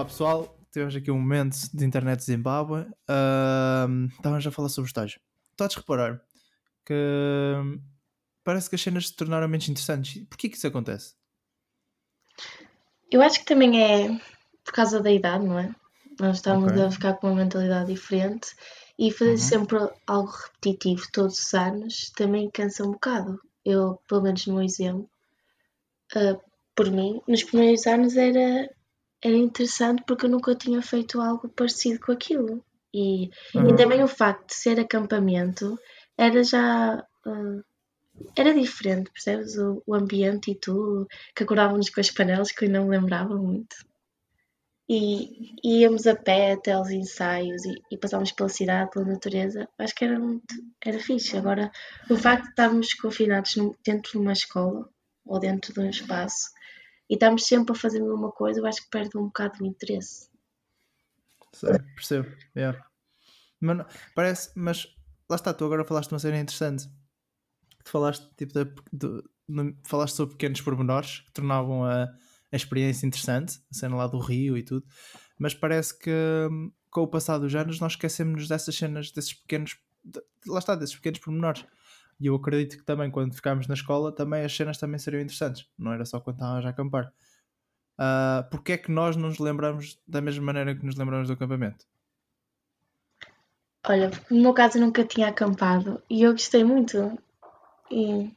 Pá, pessoal, tivemos aqui um momento de internet Zimbábue. Uh, estávamos a falar sobre o estágio. Estás a reparar que parece que as cenas se tornaram menos interessantes. Porquê que isso acontece? Eu acho que também é por causa da idade, não é? Nós estamos okay. a ficar com uma mentalidade diferente e fazer uhum. sempre algo repetitivo todos os anos também cansa um bocado. Eu, pelo menos no exemplo, uh, por mim, nos primeiros anos era, era interessante porque eu nunca tinha feito algo parecido com aquilo. E, uhum. e também o facto de ser acampamento era já. Uh, era diferente, percebes? O, o, ambiente e tudo, que acordávamos com as panelas que eu não me lembrava muito. E, e íamos a pé até aos ensaios e, e passávamos pela cidade, pela natureza. Acho que era muito. era fixe. Agora, o facto de estarmos confinados dentro de uma escola ou dentro de um espaço e estamos sempre a fazer a mesma coisa, eu acho que perde um bocado o interesse. Sei, percebo. Yeah. Mas, parece, mas lá está, tu agora falaste de uma cena interessante. Tu falaste, tipo, de, de, de, falaste sobre pequenos pormenores que tornavam a, a experiência interessante, a cena lá do Rio e tudo, mas parece que hum, com o passar dos anos nós esquecemos dessas cenas, desses pequenos, lá está, desses pequenos pormenores. E eu acredito que também quando ficámos na escola também as cenas também seriam interessantes. Não era só quando estávamos a acampar. Uh, porque é que nós não nos lembramos da mesma maneira que nos lembramos do acampamento? Olha, no meu caso eu nunca tinha acampado e eu gostei muito. E,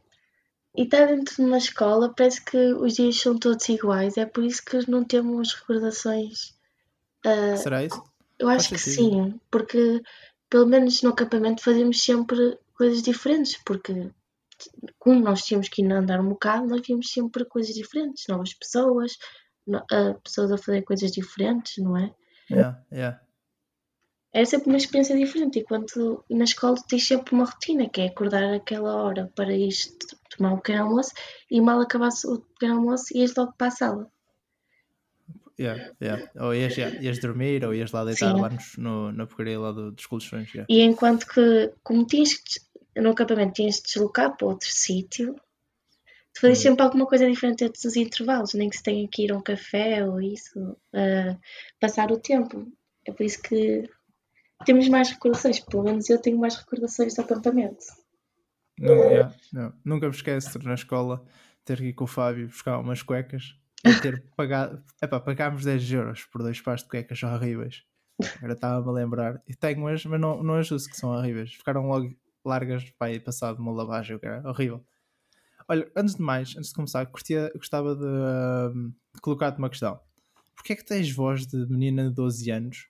e estar dentro de uma escola parece que os dias são todos iguais, é por isso que não temos recordações. Uh, Será isso? Eu acho Faz que sentido. sim, porque pelo menos no acampamento fazemos sempre coisas diferentes, porque como nós tínhamos que ir andar um bocado, nós víamos sempre coisas diferentes, novas pessoas, uh, pessoas a fazer coisas diferentes, não é? Yeah, yeah. Era sempre uma experiência diferente, enquanto na escola tens sempre uma rotina, que é acordar aquela hora para ir tomar um pequeno almoço e mal acabasse o pequeno almoço ias logo para a sala. Yeah, yeah. Ou ias, yeah, ias dormir ou ias lá deitar Sim. lá no, na porcaria lá do, dos colchões. Yeah. E enquanto que, como tinhas que, no acampamento tinhas de deslocar para outro sítio, tu fazias uhum. sempre alguma coisa diferente entre os intervalos, nem que se tenha que ir a um café ou isso, uh, passar o tempo. É por isso que temos mais recordações, pelo menos eu tenho mais recordações do acampamento. Não, yeah, não. Nunca me esqueço na escola ter que ir com o Fábio buscar umas cuecas e ter pagado. Epá, pagámos 10 euros por dois pares de cuecas horríveis. Agora estava-me a lembrar. E tenho as, mas não, não as uso, que são horríveis. Ficaram logo largas para ir passado uma lavagem, era horrível. Olha, antes de mais, antes de começar, curtia, gostava de, uh, de colocar-te uma questão. Porquê é que tens voz de menina de 12 anos?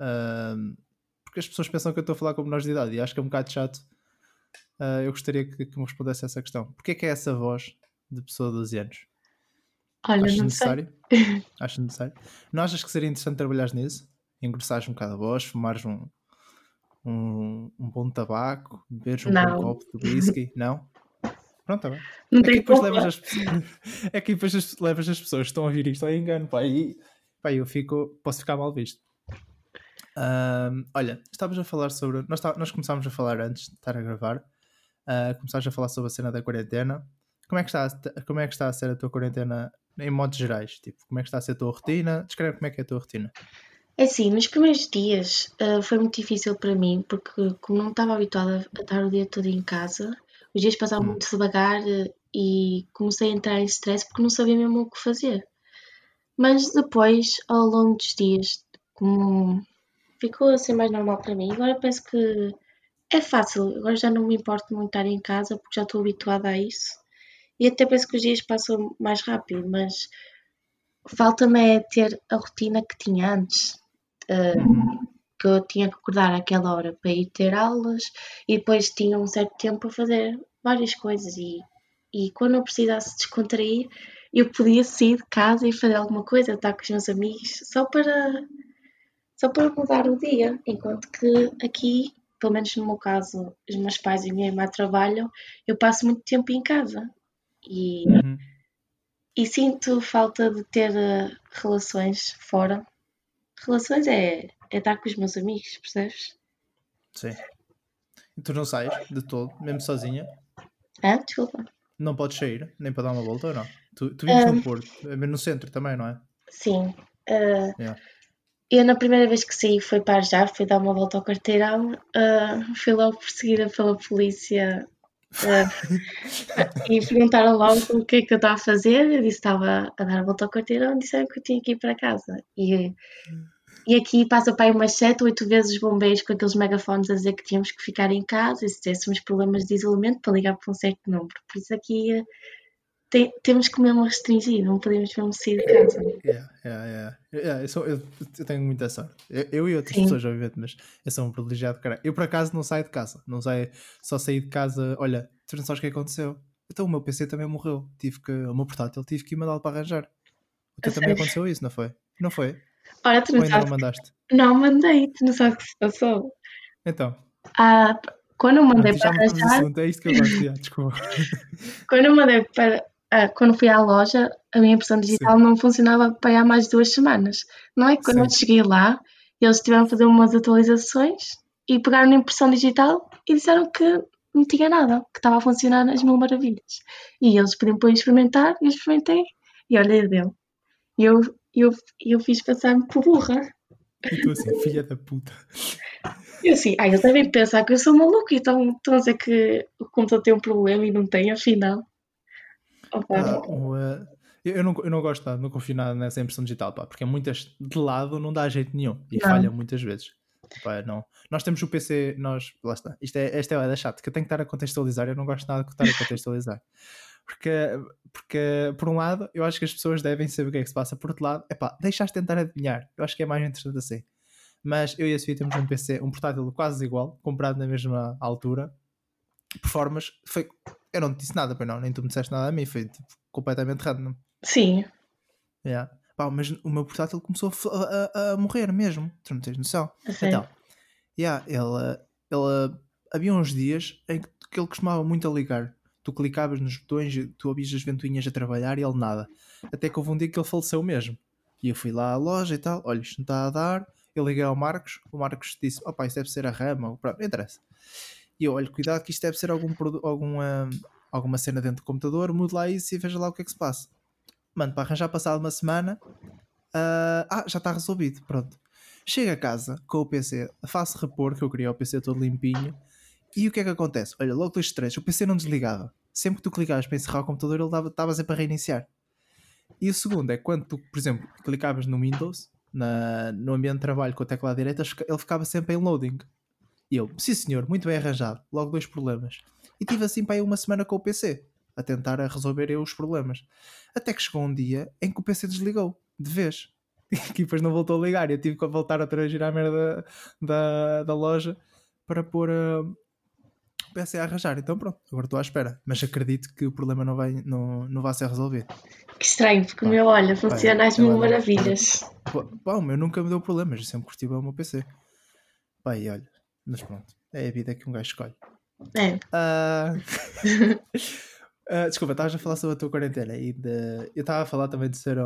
Uh, porque as pessoas pensam que eu estou a falar com menores de idade e acho que é um bocado chato. Uh, eu gostaria que, que me respondesse essa questão. Porquê é que é essa voz de pessoa de 12 anos? Olha, Achas não necessário? sei. Achas necessário? Não achas que seria interessante trabalhar nisso? Engrossares um bocado a voz, fumares um, um, um bom tabaco, beberes um bom copo de whisky? Não? Pronto, tá bem. Não é, que depois levas as, é que depois as, levas as pessoas que estão a ouvir isto ao engano, pá, e pá, eu fico, posso ficar mal visto. Um, olha, estávamos a falar sobre. Nós, tá, nós começámos a falar antes de estar a gravar. Uh, começámos a falar sobre a cena da quarentena. Como é, que está, como é que está a ser a tua quarentena em modos gerais? Tipo, como é que está a ser a tua rotina? Descreve como é que é a tua rotina. É assim, nos primeiros dias uh, foi muito difícil para mim, porque como não estava habituada a estar o dia todo em casa, os dias passavam hum. muito devagar uh, e comecei a entrar em stress porque não sabia mesmo o que fazer. Mas depois, ao longo dos dias, como ficou a ser mais normal para mim, agora parece que é fácil, agora já não me importo muito estar em casa porque já estou habituada a isso. E até penso que os dias passam mais rápido, mas falta-me é ter a rotina que tinha antes. Uh, que eu tinha que acordar àquela hora para ir ter aulas e depois tinha um certo tempo para fazer várias coisas e, e quando eu precisasse descontrair eu podia sair de casa e fazer alguma coisa, estar com os meus amigos só para só para mudar o dia, enquanto que aqui, pelo menos no meu caso, os meus pais e a minha irmã trabalham, eu passo muito tempo em casa e, uhum. e sinto falta de ter uh, relações fora. Relações é, é estar com os meus amigos, percebes? Sim. E tu não sais de todo, mesmo sozinha? Ah, desculpa. Não podes sair, nem para dar uma volta ou não? Tu, tu vives um, no Porto, é mesmo no centro também, não é? Sim. Uh, Yeah. Eu, na primeira vez que saí, foi para já, fui dar uma volta ao quarteirão, uh, fui logo perseguida pela polícia uh, e perguntaram logo o que é que eu estava a fazer. Eu disse que estava a dar a volta ao quarteirão, disseram que eu tinha que ir para casa. E, e aqui passa para aí umas 7, 8 vezes os bombeiros com aqueles megafones a dizer que tínhamos que ficar em casa e se tivéssemos problemas de isolamento para ligar para um certo número. Por isso aqui uh, tem, temos que mesmo restringir, não podemos mesmo sair de casa. Yeah, yeah, yeah. Yeah, eu, sou- eu- eu tenho muita sorte. Eu, eu e outras Sim. pessoas, obviamente, mas eu sou um privilegiado, cara. Eu, por acaso, não saio de casa. Não saio, só saí de casa. Olha, tu não sabes o que aconteceu? Então, o meu PC também morreu. Tive que, o meu portátil, tive que ir mandá-lo para arranjar. O teu A também aconteceu isso, não foi? Não foi? Ora, tu Ou não ainda não sabes. mandaste? Não, mandei, tu não sabes o que se passou. Então, Ah, quando eu mandei já para arranjar. É isto que eu gosto. Yeah, desculpa. quando eu mandei para. ah, quando fui à loja, a minha impressão digital não funcionava para há mais de duas semanas. Não é que quando eu Sim. cheguei lá, eles tiveram a fazer umas atualizações e pegaram na impressão digital e disseram que não tinha nada, que estava a funcionar nas mil maravilhas. E eles pediram para eu experimentar, eu experimentei e olha, deu. E eu, eu, eu fiz passar-me por burra. E tu assim, filha da puta. Eu assim, ah, eles devem pensar que eu sou maluco e estão, a dizer que o computador tem um problema e não tem, afinal. Opa, Ah, eh, eu, não, eu não gosto nada, não confio nada nessa impressão digital, pá, porque muitas de lado não dá jeito nenhum e Não. falha muitas vezes. Pá, não. Nós temos o PC, nós, lá está, isto é, esta é a da chato, que eu tenho que estar a contextualizar, eu não gosto nada de estar a contextualizar. Porque, porque, por um lado, eu acho que as pessoas devem saber o que é que se passa, por outro lado, é pá, deixaste tentar adivinhar, eu acho que é mais interessante assim. Mas eu e a Sofia temos um PC, um portátil quase igual, comprado na mesma altura, performance, foi, eu não te disse nada, pois não, nem tu me disseste nada a mim, foi tipo, completamente random. sim, Yeah. Pá, mas o meu portátil começou a, a- a- morrer mesmo, tu não tens noção. sério. Então, yeah, ele, ele, havia uns dias em que, que ele costumava muito a ligar. Tu clicavas nos botões, tu ouvias as ventoinhas a trabalhar e ele nada. Até que houve um dia que ele faleceu mesmo. E eu fui lá à loja e tal, olha, isto não está a dar. Eu liguei ao Marcos, o Marcos disse: opá, isso deve ser a rama, pronto, não interessa. E eu, olha, cuidado que isto deve ser algum, alguma, alguma cena dentro do computador, mude lá isso e veja lá o que é que se passa. Mano, para arranjar passado uma semana, ah, ah, já está resolvido, pronto. Chego a casa com o PC, faço repor, que eu queria o PC todo limpinho, e o que é que acontece? Olha, logo dois três, o PC não desligava. Sempre que tu clicavas para encerrar o computador, ele estava sempre a reiniciar. E o segundo é quando tu, por exemplo, clicavas no Windows, na- no ambiente de trabalho com a tecla direita, ele ficava sempre em loading. E eu, sim senhor, muito bem arranjado. Logo dois problemas. E tive assim para aí uma semana com o PC, a tentar a resolver eu os problemas. Até que chegou um dia em que o PC desligou, de vez. E depois não voltou a ligar. E eu tive que voltar outra vez a girar merda da, da, da loja para pôr ah, PC a arranjar. Então pronto, agora estou à espera. Mas acredito que o problema não vai, não, não vai ser resolvido. Que estranho, porque o meu, olha, funciona às mil maravilhas. Pá, o meu nunca me deu problemas. Eu sempre curti bem o meu PC. Pá, e olha. Mas pronto, é a vida que um gajo escolhe. É, Ah, ah, desculpa, estavas a falar sobre a tua quarentena e de... eu estava a falar também de ser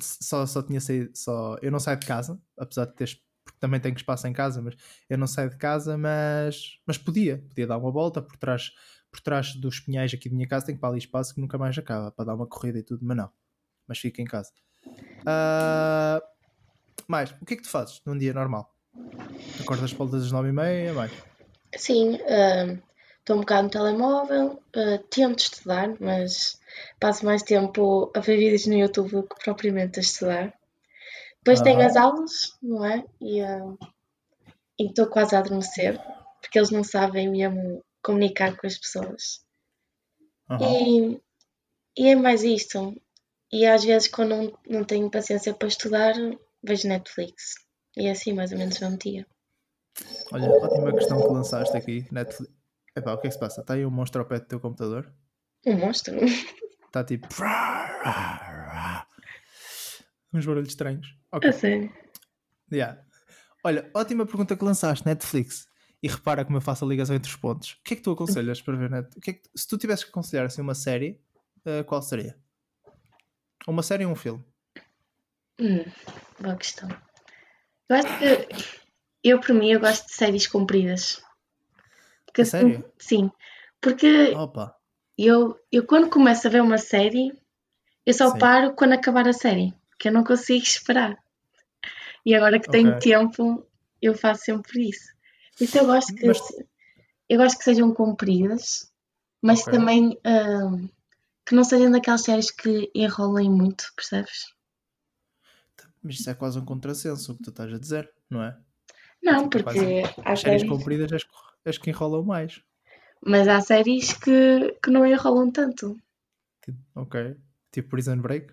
só, só tinha saído só eu não saio de casa, apesar de teres porque também tenho espaço em casa, mas eu não saio de casa, mas, mas podia, podia dar uma volta por trás, por trás dos pinhais aqui da minha casa, tenho para ali espaço que nunca mais acaba, para dar uma corrida e tudo, mas não, mas fico em casa. Ah, mais, o que é que tu fazes num dia normal? Acordas volta das nove e meia, mais? sim, ah, estou um bocado no telemóvel, ah, tento estudar, mas passo mais tempo a ver vídeos no YouTube do que propriamente a estudar. Depois tenho Aham. as aulas, não é? E ah, e estou quase a adormecer, porque eles não sabem mesmo comunicar com as pessoas. Aham. E, e é mais isto. E às vezes, quando não, não tenho paciência para estudar, vejo Netflix. E é assim, mais ou menos, mesmo dia. Olha, ótima questão que lançaste aqui, Netflix. Epá, o que é que se passa? Está aí um monstro ao pé do teu computador? Um monstro. Está tipo. Uns barulhos estranhos. Ok. A sério. Yeah. Olha, ótima pergunta que lançaste, Netflix. E repara como eu faço a ligação entre os pontos. O que é que tu aconselhas para ver Net? O que é. Se tu tivesses que aconselhar assim, uma série, eh, qual seria? Uma série ou um filme? Hum, boa questão. Eu acho que eu, por mim, eu gosto de séries compridas. Porque sério? Sim. Porque Opa! eu, eu quando começo a ver uma série, eu só Sim. paro quando acabar a série. Porque eu não consigo esperar. E agora que tenho Ok. tempo, eu faço sempre isso. Por isso eu gosto que, Mas- eu gosto que sejam compridas, mas Ok. também hum, que não sejam daquelas séries que enrolem muito, percebes? Mas isso é quase um contrassenso o que tu estás a dizer, não é? Não, Tipo, porque há As séries séries, compridas és, és que enrolam mais. mas há séries que, que não enrolam tanto. Que- Ok. Tipo Prison Break.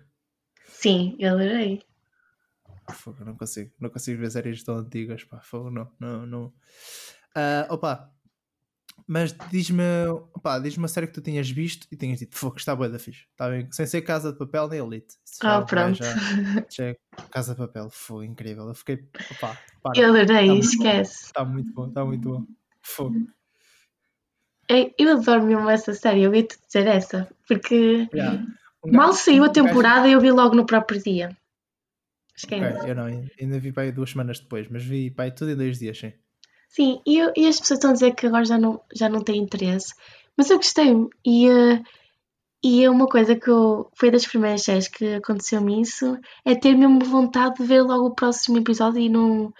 Sim, eu adorei. Fogo, não consigo. Não consigo ver séries tão antigas. Pá, fogo, não. não, não. Ah, opa. Mas diz-me opa, diz uma série que tu tinhas visto e tinhas dito, fogo, está boa da fixe. Está bem, sem ser Casa de Papel nem Elite. Ah, pronto. Já, já é Casa de Papel, foi incrível. Eu fiquei, opa, para, Eu adorei, Tá esquece. está muito bom, está muito bom. Fogo. Eu, eu adoro mesmo essa série, eu ia-te dizer essa, porque Yeah. Mal saiu a temporada e eu vi logo no próprio dia. Esquece. Ok, eu não, ainda vi aí duas semanas depois, mas vi aí tudo em dois dias, sim. Sim, e, e as pessoas estão a dizer que agora já não, já não têm interesse, mas eu gostei e, eh, e é uma coisa que eu, foi das primeiras séries que aconteceu-me isso, é ter mesmo vontade de ver logo o próximo episódio e não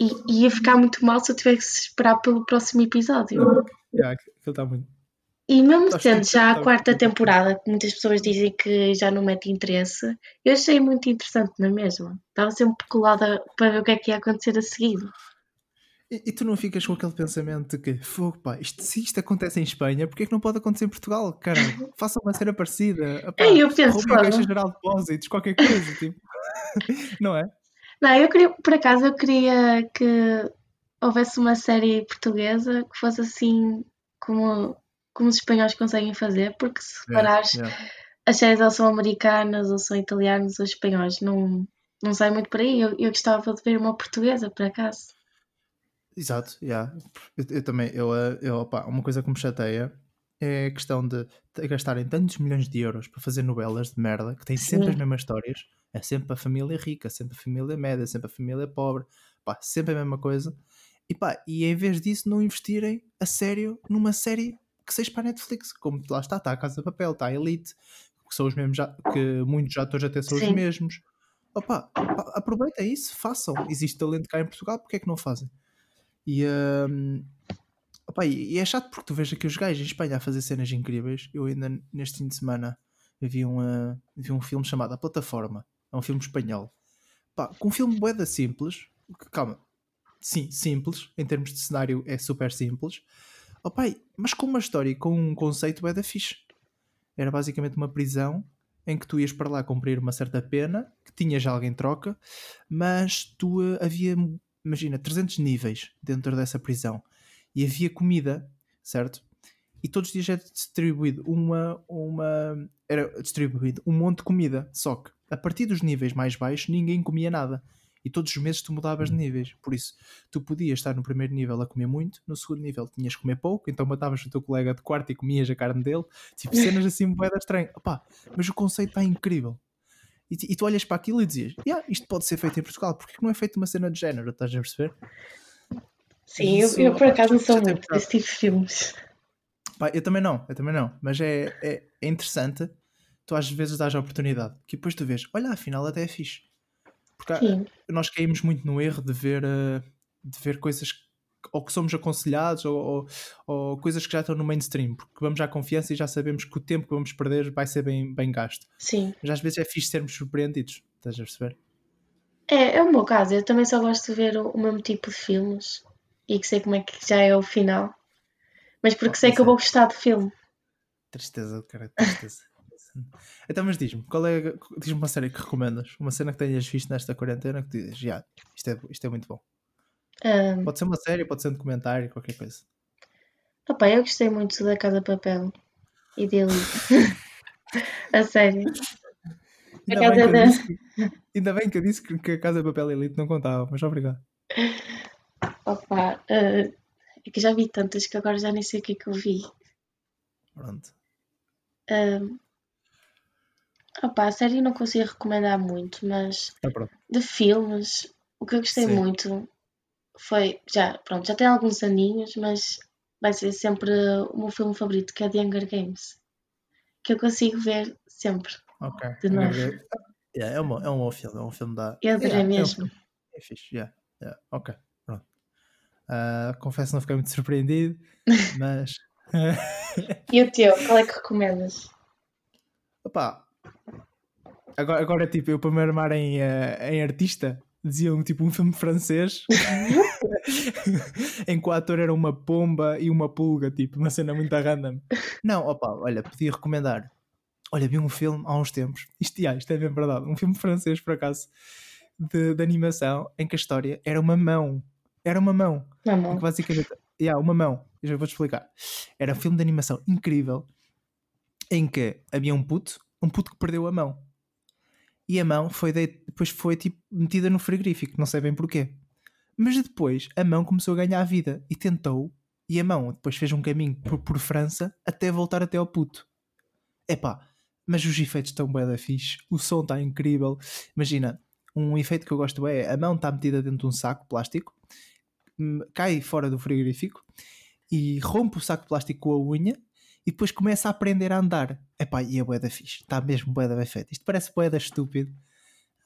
e, e ia ficar muito mal se eu tivesse que esperar pelo próximo episódio. Yeah, aquilo está muito. E mesmo Estás sendo já a quarta temporada, que muitas pessoas dizem que já não mete interesse, eu achei muito interessante na mesma. Estava sempre colada para ver o que é que ia acontecer a seguir. E, e tu não ficas com aquele pensamento de que, fogo, pá, isto, se isto acontece em Espanha, porquê é que não pode acontecer em Portugal? Cara, faça uma cena parecida. Epá, É, eu penso, roubem a fogo. Caixa Geral de Depósitos, qualquer coisa, tipo. não é? Não, eu queria, por acaso, eu queria que houvesse uma série portuguesa que fosse assim como, como os espanhóis conseguem fazer, porque se reparares, Yeah, yeah. as séries ou são americanas, ou são italianas, ou espanhóis, não, não sai muito por aí. Eu, eu gostava de ver uma portuguesa, por acaso. Exato, yeah. eu, eu também, eu, eh, eu, opá, uma coisa que me chateia é a questão de, de gastarem tantos milhões de euros para fazer novelas de merda que têm sempre Sim. as mesmas histórias. É sempre a família rica, sempre a família média, sempre a família pobre, pá, sempre a mesma coisa. E pá, e em vez disso, não investirem a sério numa série que seja para a Netflix, como lá está, está a Casa de Papel, está a Elite, que são os mesmos, que muitos atores até são os Sim. mesmos. Opa, pá, aproveitem isso, façam. Existe talento cá em Portugal, porque é que não fazem? E, hum, opa, e e é chato porque tu vês aqui os gajos em Espanha a fazer cenas incríveis. Eu ainda neste fim de semana vi um, uh, vi um filme chamado A Plataforma. É um filme espanhol. Pá, com um filme boeda simples. que- Calma. Sim, simples. Em termos de cenário é super simples. Opa, e- mas com uma história com um conceito boeda fixe. Era basicamente uma prisão em que tu ias para lá cumprir uma certa pena, que tinhas algo em troca, mas tu uh, havia, imagina, 300 níveis dentro dessa prisão e havia comida, certo? E todos os dias era distribuído uma, uma era distribuído um monte de comida, só que a partir dos níveis mais baixos ninguém comia nada. E todos os meses tu mudavas de níveis. Por isso, tu podias estar no primeiro nível a comer muito, no segundo nível tinhas que comer pouco, então matavas o teu colega de quarto e comias a carne dele. Tipo, cenas assim, moeda estranha. Opá, mas o conceito está incrível. E, tu- e tu olhas para aquilo e dizias: yeah, isto pode ser feito em Portugal, porque que não é feito uma cena de género? Estás a perceber? Sim, eu, eu por opa, acaso não sou muito desse tipo de filmes. Pá, eu também não, eu também não. Mas é, é, é interessante. Tu às vezes dás a oportunidade. Que depois tu vês, olha, afinal até é fixe. Porque há- nós caímos muito no erro de ver, eh, de ver coisas que- ou que somos aconselhados ou, ou, ou coisas que já estão no mainstream. Porque vamos à confiança e já sabemos que o tempo que vamos perder vai ser bem, bem gasto. sim. Mas às vezes é fixe sermos surpreendidos. Estás a perceber? É, é o meu caso. Eu também só gosto de ver o, o mesmo tipo de filmes e que sei como é que já é o final. Mas porque Oh, sei que eu vou gostar do filme. Tristeza, cara, tristeza. Então, mas diz-me, qual é, diz-me uma série que recomendas? Uma cena que tenhas visto nesta quarentena que tu dizes, já, isto é, isto é muito bom. Ahm, Pode ser uma série, pode ser um documentário, qualquer coisa. opa, eu gostei muito da Casa Papel e de Elite. A sério. Ainda casa bem, da- disse que, ainda bem que eu disse que, que a Casa Papel Elite não contava, mas obrigado. Opa, ah, é que já vi tantas que agora já nem sei o que é que eu vi. Pronto. Ahm, opa, a série não consigo recomendar muito, mas pronto. de filmes, o que eu gostei Sim. muito foi, já, pronto, já tem alguns aninhos, mas vai ser sempre o meu filme favorito, que é The Hunger Games. Que eu consigo ver sempre. Ok. De novo. Yeah, é, um, é um bom filme, é um filme da. Eu adorei Yeah, é um mesmo. É fixe, yeah, yeah, ok, pronto. Uh, confesso não fiquei muito surpreendido, mas. e o teu, qual é que recomendas? Opa, agora, agora tipo, eu para me armar em, uh, em artista, diziam tipo um filme francês em que o ator era uma pomba e uma pulga, tipo, uma cena muito random. Não, opa, olha, podia recomendar. Olha, vi um filme há uns tempos, isto, yeah, isto é bem verdade, um filme francês por acaso, de, de animação, em que a história era uma mão. Era uma mão. Uma basicamente, yeah, uma mão. Eu já vou-te explicar. Era um filme de animação incrível em que havia um puto, um puto que perdeu a mão e a mão foi de... depois foi tipo metida no frigorífico, não sei bem porquê. Mas depois a mão começou a ganhar vida e tentou, e a mão depois fez um caminho por, por França até voltar até ao puto. Epá, mas os efeitos estão bem da fixe, o som está incrível. Imagina, um efeito que eu gosto é a mão está metida dentro de um saco plástico, hum, cai fora do frigorífico e rompe o saco plástico com a unha e depois começa a aprender a andar. Epá, e é bué da fixe, está mesmo bué da bem feito. Isto parece bué da estúpido,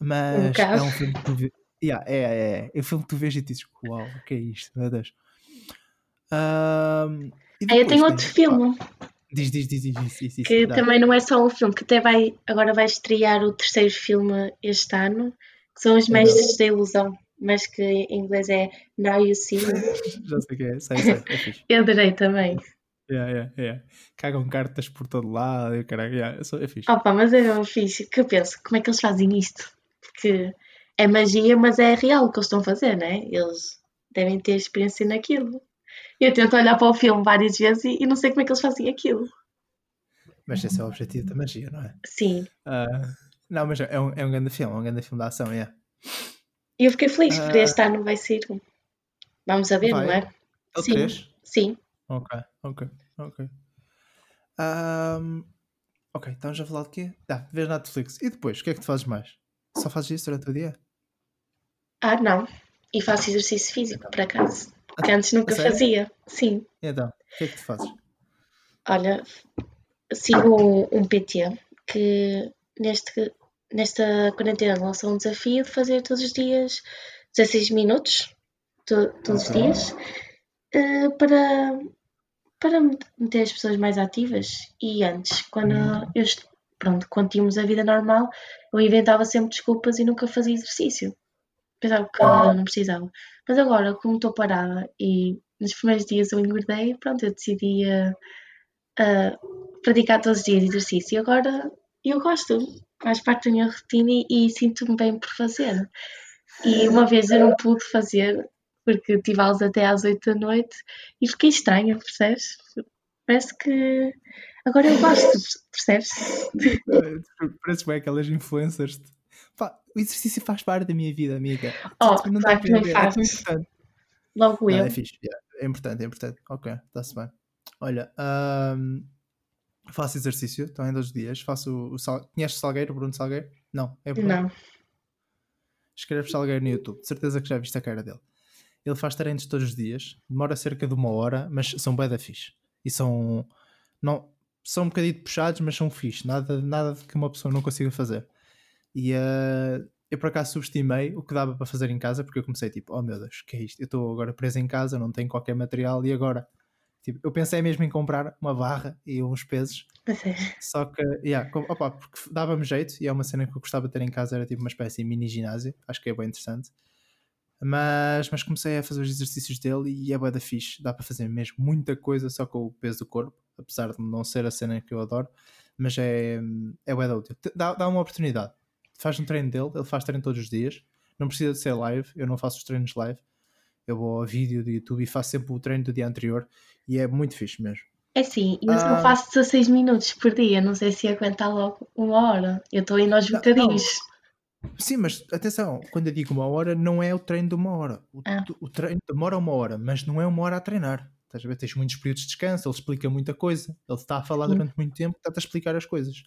mas um é um filme que tu vês. Yeah, é, é, é, um filme que tu vês e dizes, uau, o que é isto, meu Deus. Um, depois, eu tenho outro filme. Diz, diz, diz, diz, diz, diz, diz Que dá. também não é só um filme, que até vai, agora vai estrear o terceiro filme este ano, que são Os Mestres da Ilusão, mas que em inglês é Now You See Me. Já sei o que é, sei, sei, é Eu adorei também. Yeah, yeah, yeah. Cagam cartas por todo lado caralho, yeah, é, é fixe. Opa, mas é fixe, que eu penso, como é que eles fazem isto? Porque é magia, mas é real o que eles estão a fazer, né? Eles devem ter experiência naquilo. Eu tento olhar para o filme várias vezes e, e não sei como é que eles fazem aquilo. Mas esse é o objetivo da magia, não é? Sim. Uh, não, mas é um, é um grande filme, é um grande filme de ação, é. Yeah. E eu fiquei feliz, porque uh, este ano vai ser um. Vamos a ver, vai. não é? é o Sim. 3? Sim. Ok, ok, ok. Um, ok, estamos a falar de quê? Ah, vês Netflix. E depois, o que é que tu fazes mais? Só fazes isso durante o dia? Ah, não. E faço exercício físico, por acaso. Que antes nunca fazia. Sim. Então, o que é que tu fazes? Olha, sigo um, PT que neste, nesta quarentena lançou um desafio de fazer todos os dias 16 minutos, to, todos os dias, uh, para para meter as pessoas mais ativas. E antes, quando uhum. eu, pronto, quando tínhamos a vida normal, eu inventava sempre desculpas e nunca fazia exercício. Pensava que uhum. não precisava. Mas agora, como estou parada e nos primeiros dias eu engordei, pronto, eu decidi uh, uh, praticar todos os dias exercício. E agora eu gosto, faz parte da minha rotina e, e sinto-me bem por fazer. E uma vez eu não pude fazer porque tive aulas até às 8 da noite e fiquei estranha, percebes? Parece que agora eu gosto, percebes? Parece bem aquelas influencers. Pá, o exercício faz parte da minha vida, amiga. Oh, não claro que não faz. É importante. Logo não, eu. É fixe, é importante, é importante. Ok, está-se bem. Olha, um, faço exercício também todos os dias. Faço o sal... Conheces Salgueiro, Bruno Salgueiro? Não, é Bruno. Não. Escreve Salgueiro no YouTube, de certeza que já viste a cara dele. Ele faz treinos todos os dias, demora cerca de uma hora, mas são da fixe. E são. Não, são um bocadinho puxados, mas são fixe. Nada, nada que uma pessoa não consiga fazer. E uh, eu por acaso subestimei o que dava para fazer em casa, porque eu comecei tipo, oh meu Deus, que é isto? Eu estou agora preso em casa, não tenho qualquer material e agora? Tipo, eu pensei mesmo em comprar uma barra e uns pesos. Só que, yeah, opa, porque dava-me jeito e é uma cena que eu gostava de ter em casa, era tipo uma espécie de mini ginásio. Acho que é bem interessante. Mas, mas comecei a fazer os exercícios dele e é bué da fixe. Dá para fazer mesmo muita coisa só com o peso do corpo, apesar de não ser a cena que eu adoro. Mas é, é bué da útil. Dá, dá uma oportunidade. Faz um treino dele, ele faz treino todos os dias. Não precisa de ser live, eu não faço os treinos live. Eu vou ao vídeo do YouTube e faço sempre o treino do dia anterior e é muito fixe mesmo. É sim, eu ah, faço 16 minutos por dia, não sei se ia aguentar logo uma hora. Eu estou indo aos bocadinhos. Sim, mas atenção, quando eu digo uma hora, não é o treino de uma hora. O, ah. o treino demora uma hora, mas não é uma hora a treinar. Estás a ver? Tens muitos períodos de descanso, ele explica muita coisa, ele está a falar durante muito tempo, está-te a explicar as coisas.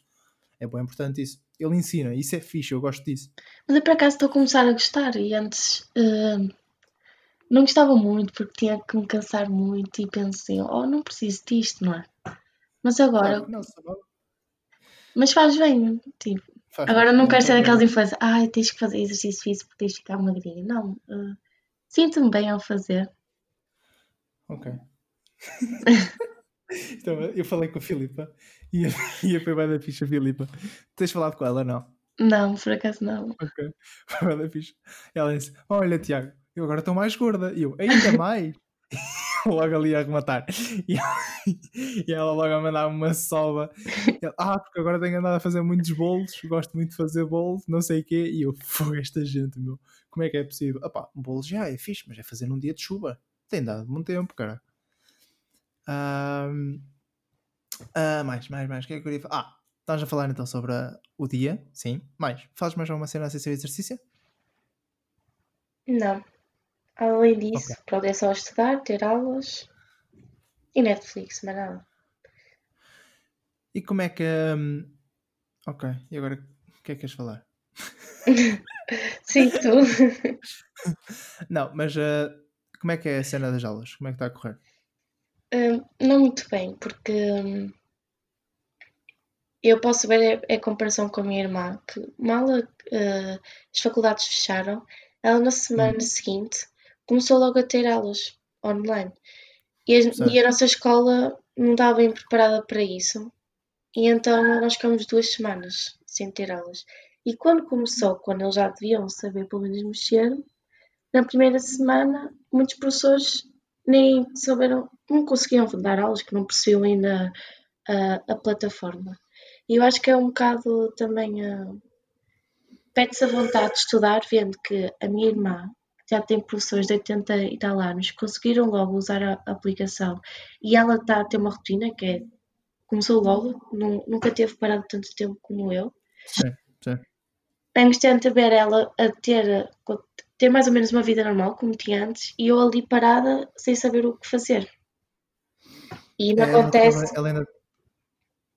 É bem importante isso. Ele ensina, isso é fixe, eu gosto disso. Mas eu por acaso estou a começar a gostar e antes uh, não gostava muito porque tinha que me cansar muito e pensei, oh, não preciso disto, não é? Mas agora. Não, não, mas faz bem, tipo Agora não quero ser daquelas influências, ai, tens que fazer exercício físico porque tens de ficar magrinha. Não, eh, sinto-me bem ao fazer. Ok. então, eu falei com a Filipa e a, e a foi da ficha, Filipa. Tens falado com ela, não? Não, por acaso não. Ok. Foi da ficha. Ela disse: Olha, Tiago, eu agora estou mais gorda. E eu, ainda mais. logo ali a rematar. E, e ela logo a mandar uma sova. Ela, ah, porque agora tenho andado a fazer muitos bolos, gosto muito de fazer bolos, não sei o quê. E eu, foi esta gente, meu. Como é que é possível? Ah pá, um bolo já é fixe, mas é fazer num dia de chuva. Tem dado muito tempo, cara. Ah, mais, mais, mais. O que é que eu queria falar? Ah, estás a falar então sobre a- o dia, sim. Mais. Fazes mais alguma cena sem ser exercício? Não. Além disso, pronto, é só estudar, ter aulas e Netflix, mas nada. E como é que. hum, Ok, e agora o que é que queres falar? Sim, tu. Não, mas ah, como é que é a cena das aulas? Como é que está a correr? Hum, não muito bem, porque hum, eu posso ver a, a comparação com a minha irmã, que mal uh, as faculdades fecharam, ela na semana Uhum. seguinte começou logo a ter aulas online. E a, e a nossa escola não estava bem preparada para isso. E então nós ficamos duas semanas sem ter aulas. E quando começou, quando eles já deviam saber pelo menos mexer, na primeira semana muitos professores nem souberam, não conseguiam dar aulas, que não percebiam ainda a, a plataforma. E eu acho que é um bocado também a. Perde-se a vontade de estudar, vendo que a minha irmã já tem professores de 80 e tal anos, conseguiram logo usar a aplicação e ela está a ter uma rotina que é. Começou logo, nu- nunca teve parado tanto tempo como eu. Sim, sim. É angustiante ver ela a ter, ter mais ou menos uma vida normal, como tinha antes, e eu ali parada sem saber o que fazer. E não É, acontece. Ela, ainda.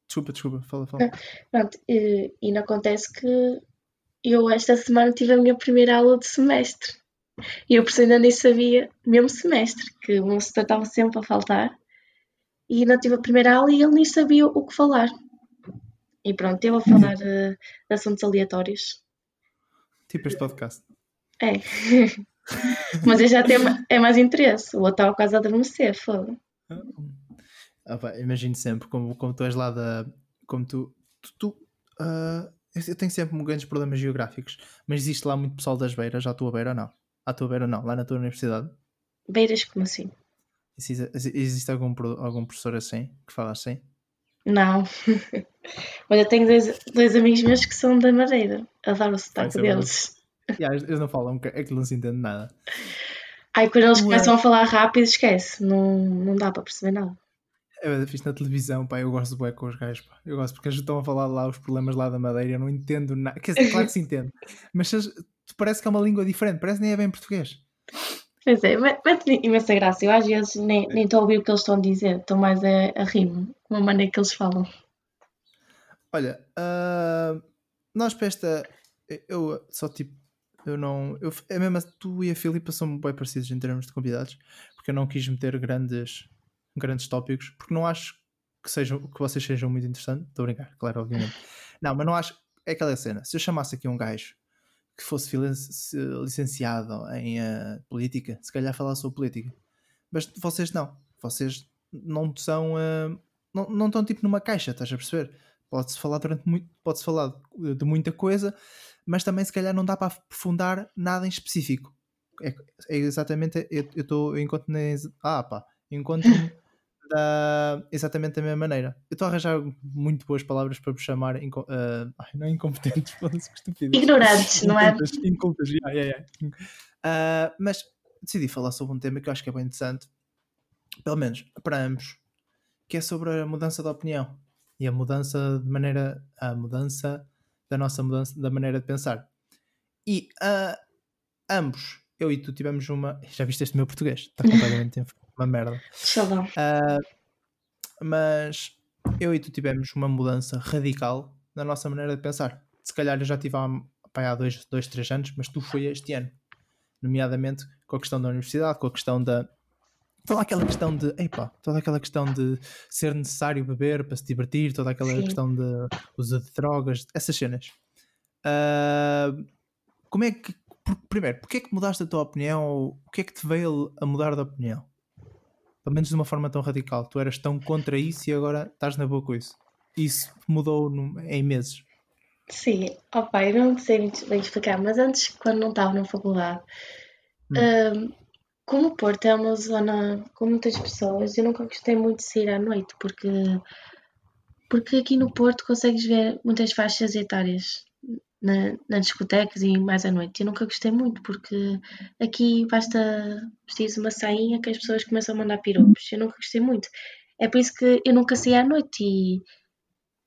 Desculpa, desculpa, fala, fala. Pronto, e, e não acontece que eu esta semana tive a minha primeira aula de semestre. E eu por ainda nem sabia, mesmo semestre, que o meu setor estava sempre a faltar. E ainda tive a primeira aula e ele nem sabia o que falar. E pronto, teve a falar eh, de assuntos aleatórios. Tipo este podcast. É. Mas eu já tenho é mais interesse. O outro estava quase a adormecer, foda. Ah, pá, imagino sempre, como, como tu és lá da. Como tu. tu, tu, eu eu tenho sempre grandes problemas geográficos, mas existe lá muito pessoal das beiras, à tua beira ou não? À tua beira não, lá na tua universidade. Beiras como assim? Existe, existe algum, algum professor assim que fala assim? Não. Eu tenho dois, dois amigos meus que são da Madeira. Adoro o sotaque é deles. Yeah, eles não falam, que aquilo não se entende nada. Ai, quando eles começam a falar rápido, esquece. Não, não dá para perceber nada. Eu fiz na televisão, pá, eu gosto de bué com os gajos, pá. Eu gosto porque eles estão a falar lá os problemas lá da Madeira, eu não entendo nada. Quer dizer, claro que se entende, mas se parece que é uma língua diferente, parece que nem é bem português. Pois é, mete imensa graça. Eu às vezes nem nem estou a ouvir o que eles estão a dizer, estou mais a, a rir-me com a maneira que eles falam. Olha, ah, nós para esta. Eu só tipo. Eu não. Eu, é mesmo, tu e a Filipa são bem parecidos em termos de convidados, porque eu não quis meter grandes, grandes tópicos, porque não acho que, sejam, que vocês sejam muito interessantes. Estou a brincar, claro, obviamente. Não, mas não acho. É aquela cena. Se eu chamasse aqui um gajo que fosse licenciado em ah, política, se calhar falar sobre política. Mas vocês não. Vocês não são. ah, não, não estão tipo numa caixa, estás a perceber? Pode-se falar durante muito, pode-se falar de, muita coisa, mas também se calhar não dá para aprofundar nada em específico. É, é exatamente, eu estou, eu encontro ah pá, encontro-me da, exatamente da mesma maneira. Eu estou a arranjar muito boas palavras para me chamar, inco- ah, ai, não incompetentes, foda-se que estupidez. Ignorantes, não é? Incultas, yeah. Ah, mas decidi falar sobre um tema que eu acho que é bem interessante, pelo menos para ambos, que é sobre a mudança de opinião e a mudança de maneira, a mudança da nossa mudança da maneira de pensar. E ah, ambos, eu e tu tivemos uma. Já viste este meu português? Está completamente uma merda. Ah, mas eu e tu tivemos uma mudança radical na nossa maneira de pensar. Se calhar eu já tive há, pá, há dois, dois, três anos, mas tu foi este ano. Nomeadamente com a questão da universidade, com a questão da. Toda aquela questão de. Epá, toda aquela questão de ser necessário beber para se divertir, toda aquela Sim. questão de uso de drogas, essas cenas. Uh, como é que. Primeiro, porquê é que mudaste a tua opinião? O que é que te veio a mudar de opinião? Pelo menos de uma forma tão radical. Tu eras tão contra isso e agora estás na boa com isso. Isso mudou no, em meses. Sim, opa, eu não sei muito bem explicar, mas antes, quando não estava na faculdade, hum. um, como o Porto é uma zona com muitas pessoas, eu nunca gostei muito de sair à noite, porque, porque aqui no Porto consegues ver muitas faixas etárias na, nas discotecas e mais à noite. Eu nunca gostei muito, porque aqui basta vestir uma sainha que as pessoas começam a mandar piropos. Eu nunca gostei muito. É por isso que eu nunca saí à noite e,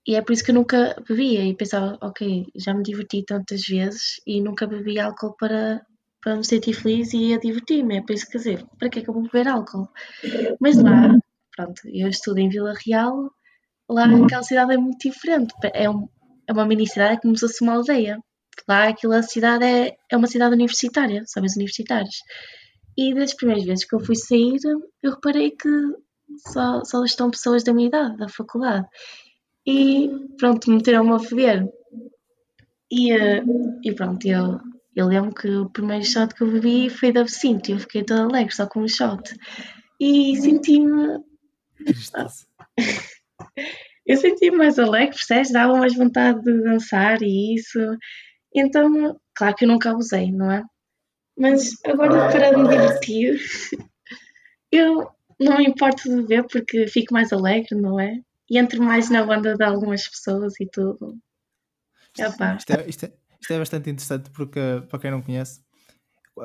e é por isso que eu nunca bebia e pensava, ok, já me diverti tantas vezes e nunca bebi álcool para, para me sentir feliz e a divertir-me. É por isso que, quer dizer, para que é que eu vou beber álcool? Mas lá, pronto, eu estudo em Vila Real, lá aquela cidade é muito diferente. É um, é uma mini cidade como se fosse uma aldeia. Lá aquela cidade é, é uma cidade universitária, sabem os universitários. E das primeiras vezes que eu fui sair, eu reparei que só, só estão pessoas da minha idade, da faculdade. E pronto, meteram-me a beber. E, uh, e pronto, eu, eu lembro que o primeiro shot que eu bebi foi da absinto e eu fiquei toda alegre só com um shot. E senti-me. eu senti mais alegre, percebes? Dava mais vontade de dançar e isso. Então, claro que eu nunca abusei, não é? Mas agora para me divertir, eu não me importo de ver porque fico mais alegre, não é? E entro mais na banda de algumas pessoas e tudo. Isto, isto, é, isto, é, isto é bastante interessante porque, para quem não conhece,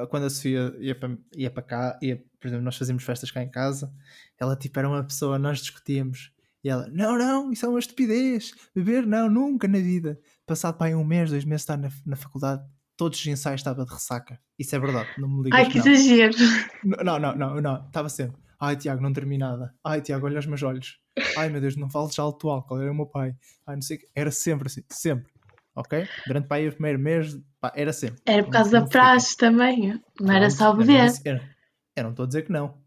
quando a Sofia ia para, ia para cá, ia, por exemplo, nós fazíamos festas cá em casa, ela tipo era uma pessoa, nós discutíamos e ela, não, não, isso é uma estupidez. Beber, não, nunca na vida. Passado para aí um mês, dois meses, estar na, na faculdade, todos os ensaios estava de ressaca. Isso é verdade, não me ligas. Ai, que não. exagero. Não, não, não, não, estava sempre. Ai, Tiago, não termi nada. Ai, Tiago, olha os meus olhos. Ai, meu Deus, não fales já alto álcool, era o meu pai. Ai, não sei o Era sempre assim, sempre. Ok? Durante para aí o primeiro mês, pá, era sempre. Era por causa não, da praxe também, não Pronto, era só beber. Era, eu não estou a dizer que não.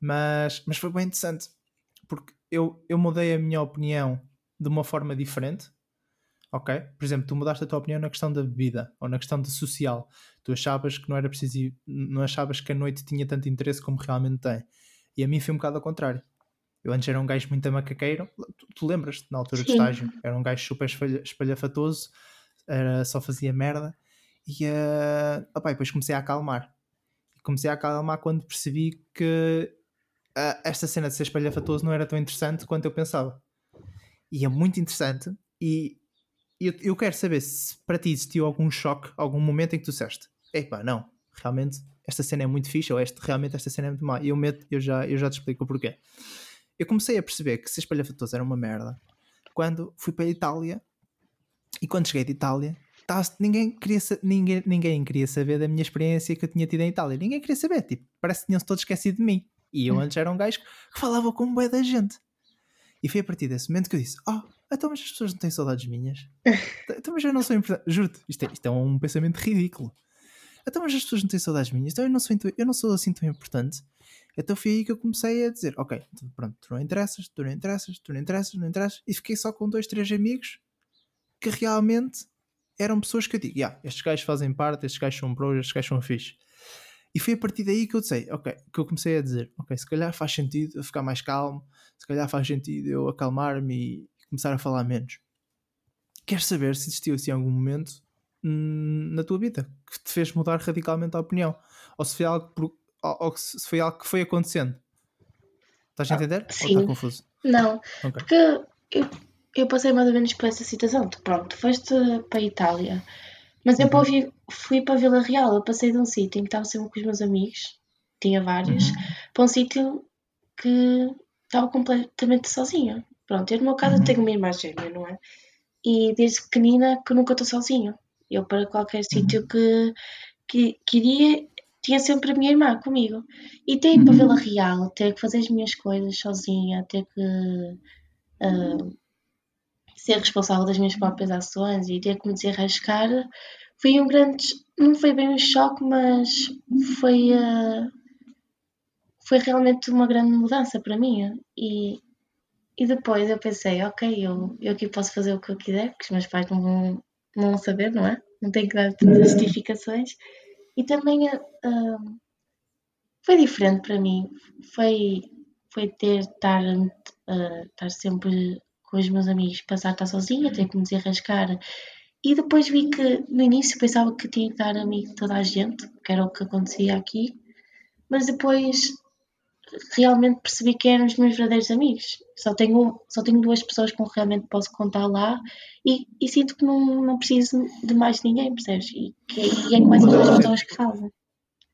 Mas, mas foi bem interessante, porque eu, eu mudei a minha opinião de uma forma diferente. Ok? Por exemplo, tu mudaste a tua opinião na questão da bebida ou na questão da social. Tu achavas que não era preciso ir, não achavas que a noite tinha tanto interesse como realmente tem. E a mim foi um bocado ao contrário. Eu antes era um gajo muito macaqueiro, tu, tu lembras-te na altura Sim. do estágio? Era um gajo super espalhafatoso, era, só fazia merda. E uh, opa, depois comecei a acalmar. Comecei a acalmar quando percebi que uh, esta cena de ser espalhafatoso não era tão interessante quanto eu pensava. E é muito interessante. E eu, eu quero saber se para ti existiu algum choque, algum momento em que tu disseste: epá, não, realmente esta cena é muito fixe, ou este, realmente esta cena é muito má. E eu, meto, eu, já, eu já te explico o porquê. Eu comecei a perceber que ser espalhafatoso era uma merda quando fui para a Itália e quando cheguei de Itália ninguém, queria, ninguém, ninguém queria saber da minha experiência que eu tinha tido em Itália. Ninguém queria saber, tipo, parece que tinham-se todos esquecido de mim. E eu hum. antes era um gajo que falava com bué da gente. E foi a partir desse momento que eu disse: Oh, então, mas as pessoas não têm saudades minhas? então, mas eu não sou importante. Juro-te, isto é, isto é um pensamento ridículo. Então, mas as pessoas não têm saudades minhas? Então, eu não sou, eu não sou assim tão importante. Então, foi aí que eu comecei a dizer: Ok, então, pronto, tu não interessas, tu não interessas, tu não interessas, não interessas. E fiquei só com dois, três amigos que realmente eram pessoas que eu digo: yeah, estes gajos fazem parte, estes gajos são bros, estes gajos são fixe. E foi a partir daí que eu disse, ok, que eu comecei a dizer, ok, se calhar faz sentido eu ficar mais calmo, se calhar faz sentido eu acalmar-me e começar a falar menos. Queres saber se existiu assim algum momento hum, na tua vida que te fez mudar radicalmente a opinião? Ou se foi algo, por, ou, ou se foi algo que foi acontecendo? Estás a ah, entender? Sim. Ou está confuso? Não, okay. porque eu, eu passei mais ou menos por essa situação. Tu, pronto, foste para a Itália mas eu uhum. fui para Vila Real, eu passei de um sítio em que estava sempre com os meus amigos, tinha vários, uhum. para um sítio que estava completamente sozinha. Pronto, eu no meu caso uhum. tenho uma irmã gêmea, não é? E desde pequenina que nunca estou sozinha. Eu para qualquer uhum. sítio que, que, que iria, tinha sempre a minha irmã comigo. E ter para uhum. Vila Real, ter que fazer as minhas coisas sozinha, ter que uh, ser responsável das minhas próprias ações e ter que me desenrascar foi um grande. Não foi bem um choque, mas foi. Uh, foi realmente uma grande mudança para mim. E, e depois eu pensei, ok, eu, eu aqui posso fazer o que eu quiser, porque os meus pais não vão, não saber, não é? Não tenho que dar todas as justificações. E também uh, foi diferente para mim. Foi, foi ter estar, uh, estar sempre com os meus amigos, passar a estar sozinha, ter que me desenrascar. E depois vi que no início pensava que tinha que dar amigo de toda a gente, que era o que acontecia aqui, mas depois realmente percebi que eram os meus verdadeiros amigos. Só tenho, só tenho duas pessoas com que realmente posso contar lá e, e sinto que não, não preciso de mais ninguém, percebes? E, que, e é com essas duas pessoas que fazem.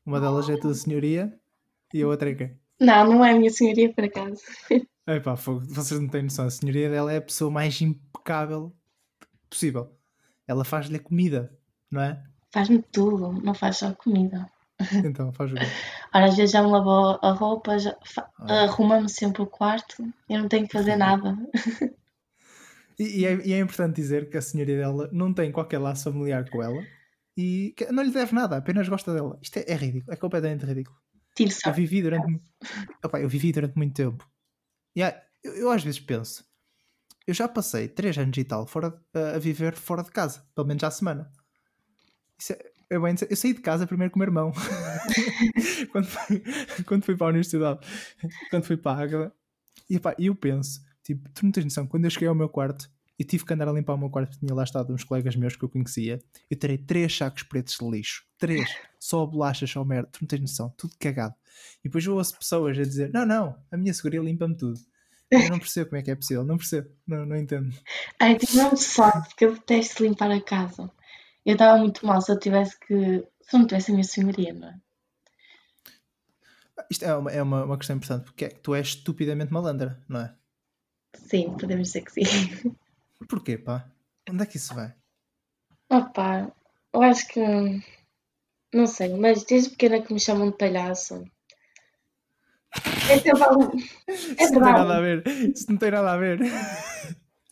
Uma delas é a tua senhoria e a outra é quem? Não, não é a minha senhoria, por acaso. Epá, vocês não têm noção. A senhoria dela é a pessoa mais impecável possível. Ela faz-lhe a comida, não é? Faz-me tudo, não faz só comida. Então, faz o quê? Ora, às vezes já me lavou a roupa, já, ah. arruma-me sempre o quarto, eu não tenho que fazer nada. E, e, é, e, é, importante dizer que a senhoria dela não tem qualquer laço familiar com ela e não lhe deve nada, apenas gosta dela. Isto é, é ridículo, é completamente ridículo. Eu vivi durante, opa, eu vivi durante muito tempo. E eu, eu, às vezes penso, eu já passei 3 anos e tal fora, a viver fora de casa, pelo menos à semana. Isso é, eu, bem, eu saí de casa primeiro com o meu irmão. quando, fui, quando fui para a universidade. Quando fui para a Águeda. E epá, eu penso, tipo, tu não tens noção, quando eu cheguei ao meu quarto, eu tive que andar a limpar o meu quarto, tinha lá estado uns colegas meus que eu conhecia. Eu terei três sacos pretos de lixo. Três. Só bolachas, só merda. Tu não tens noção. Tudo cagado. E depois eu ouço pessoas a dizer: Não, não, a minha segurança limpa-me tudo. Eu não percebo como é que é possível. Não percebo. Não, não entendo. Ai, tipo, não sorte, porque eu detesto limpar a casa. Eu estava muito mal se eu tivesse que. Se eu não tivesse a minha senhoria, não é? Isto é uma, é uma, uma questão importante, porque é que tu és estupidamente malandra, não é? Sim, podemos dizer que sim. Porquê, pá? Onde é que isso vai? Opa, eu acho que. Não sei, mas desde pequena que me chamam de palhaço. É, é Isso não tem nada a ver. Isso não tem nada a ver.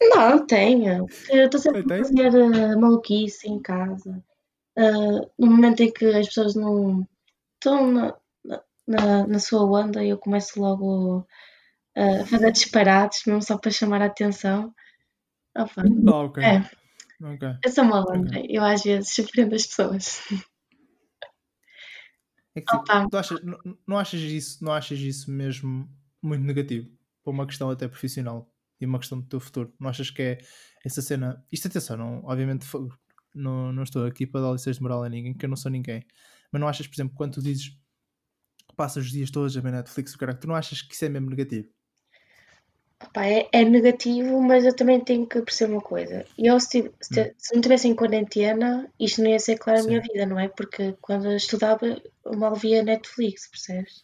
Não, tenho. Eu estou sempre a fazer uh, maluquice em casa. Uh, no momento em que as pessoas não estão na, na, na sua onda, eu começo logo uh, a fazer disparates, mesmo só para chamar a atenção. Opa. Oh, ok. É. okay. Eu sou malandra. Okay. Eu às vezes surpreendo as pessoas. É que, tipo, tu achas, não, não, achas isso, não achas isso mesmo muito negativo? Para uma questão até profissional e uma questão do teu futuro. Não achas que é essa cena. Isto atenção, não, obviamente não, não estou aqui para dar lições de moral a ninguém, que eu não sou ninguém. Mas não achas, por exemplo, quando tu dizes passas os dias todos a ver Netflix, o cara, tu não achas que isso é mesmo negativo? Opa, é, é, negativo, mas eu também tenho que perceber uma coisa. Eu, se, se, hum. se não tivesse em quarentena, isto não ia ser claro Sim. a minha vida, não é? Porque quando eu estudava, eu mal via Netflix, percebes?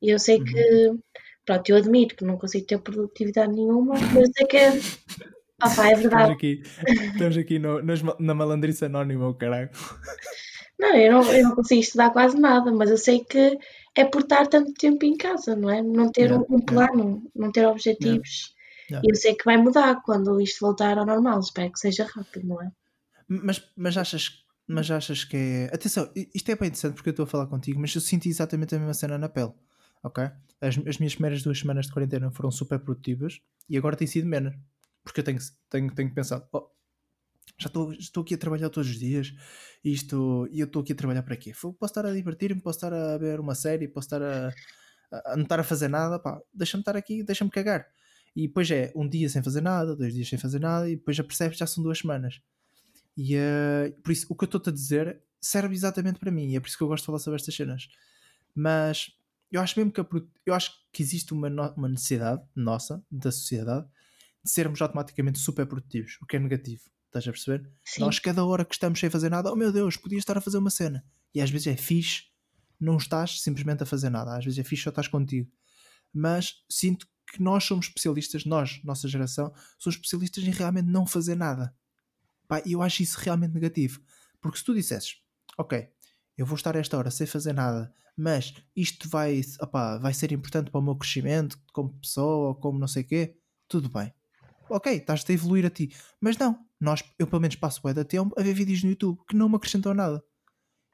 E eu sei uhum. que Pronto, eu admito que não consigo ter produtividade nenhuma, mas é que é. Opa, é verdade. Estamos aqui, estamos aqui no, na malandriça anónima, o caralho. Não eu, não, eu não consigo estudar quase nada, mas eu sei que é por estar tanto tempo em casa, não é? Não ter um, plano, yeah. não ter objetivos. E eu sei que vai mudar quando isto voltar ao normal, espero que seja rápido, não é? Mas, mas achas mas achas que é. Atenção, isto é bem interessante porque eu estou a falar contigo, mas eu senti exatamente a mesma cena na pele ok? As, as minhas primeiras duas semanas de quarentena foram super produtivas e agora tem sido menos, porque eu tenho, tenho, tenho pensado, oh, já estou, estou aqui a trabalhar todos os dias e, isto, e eu estou aqui a trabalhar para quê? Posso estar a divertir-me, posso estar a ver uma série, posso estar a, a não estar a fazer nada, pá, deixa-me estar aqui, deixa-me cagar. E depois é um dia sem fazer nada, dois dias sem fazer nada, e depois já percebes já são duas semanas. E uh, por isso, o que eu estou-te a dizer serve exatamente para mim, e é por isso que eu gosto de falar sobre estas cenas. Mas eu acho mesmo que a, eu acho que existe uma, uma necessidade nossa, da sociedade, de sermos automaticamente super produtivos, o que é negativo. Estás a perceber? Sim. Nós, cada hora que estamos sem fazer nada, oh meu Deus, podia estar a fazer uma cena. E às vezes é fixe, não estás simplesmente a fazer nada. Às vezes é fixe só estás contigo. Mas sinto que nós somos especialistas, nós, nossa geração, somos especialistas em realmente não fazer nada. E eu acho isso realmente negativo. Porque se tu dissesses, ok, eu vou estar esta hora sem fazer nada, mas isto vai, opá, vai ser importante para o meu crescimento como pessoa ou como não sei o quê, tudo bem. Ok, estás a evoluir a ti. Mas não, nós, eu pelo menos passo o da tempo a ver vídeos no YouTube que não me acrescentam nada.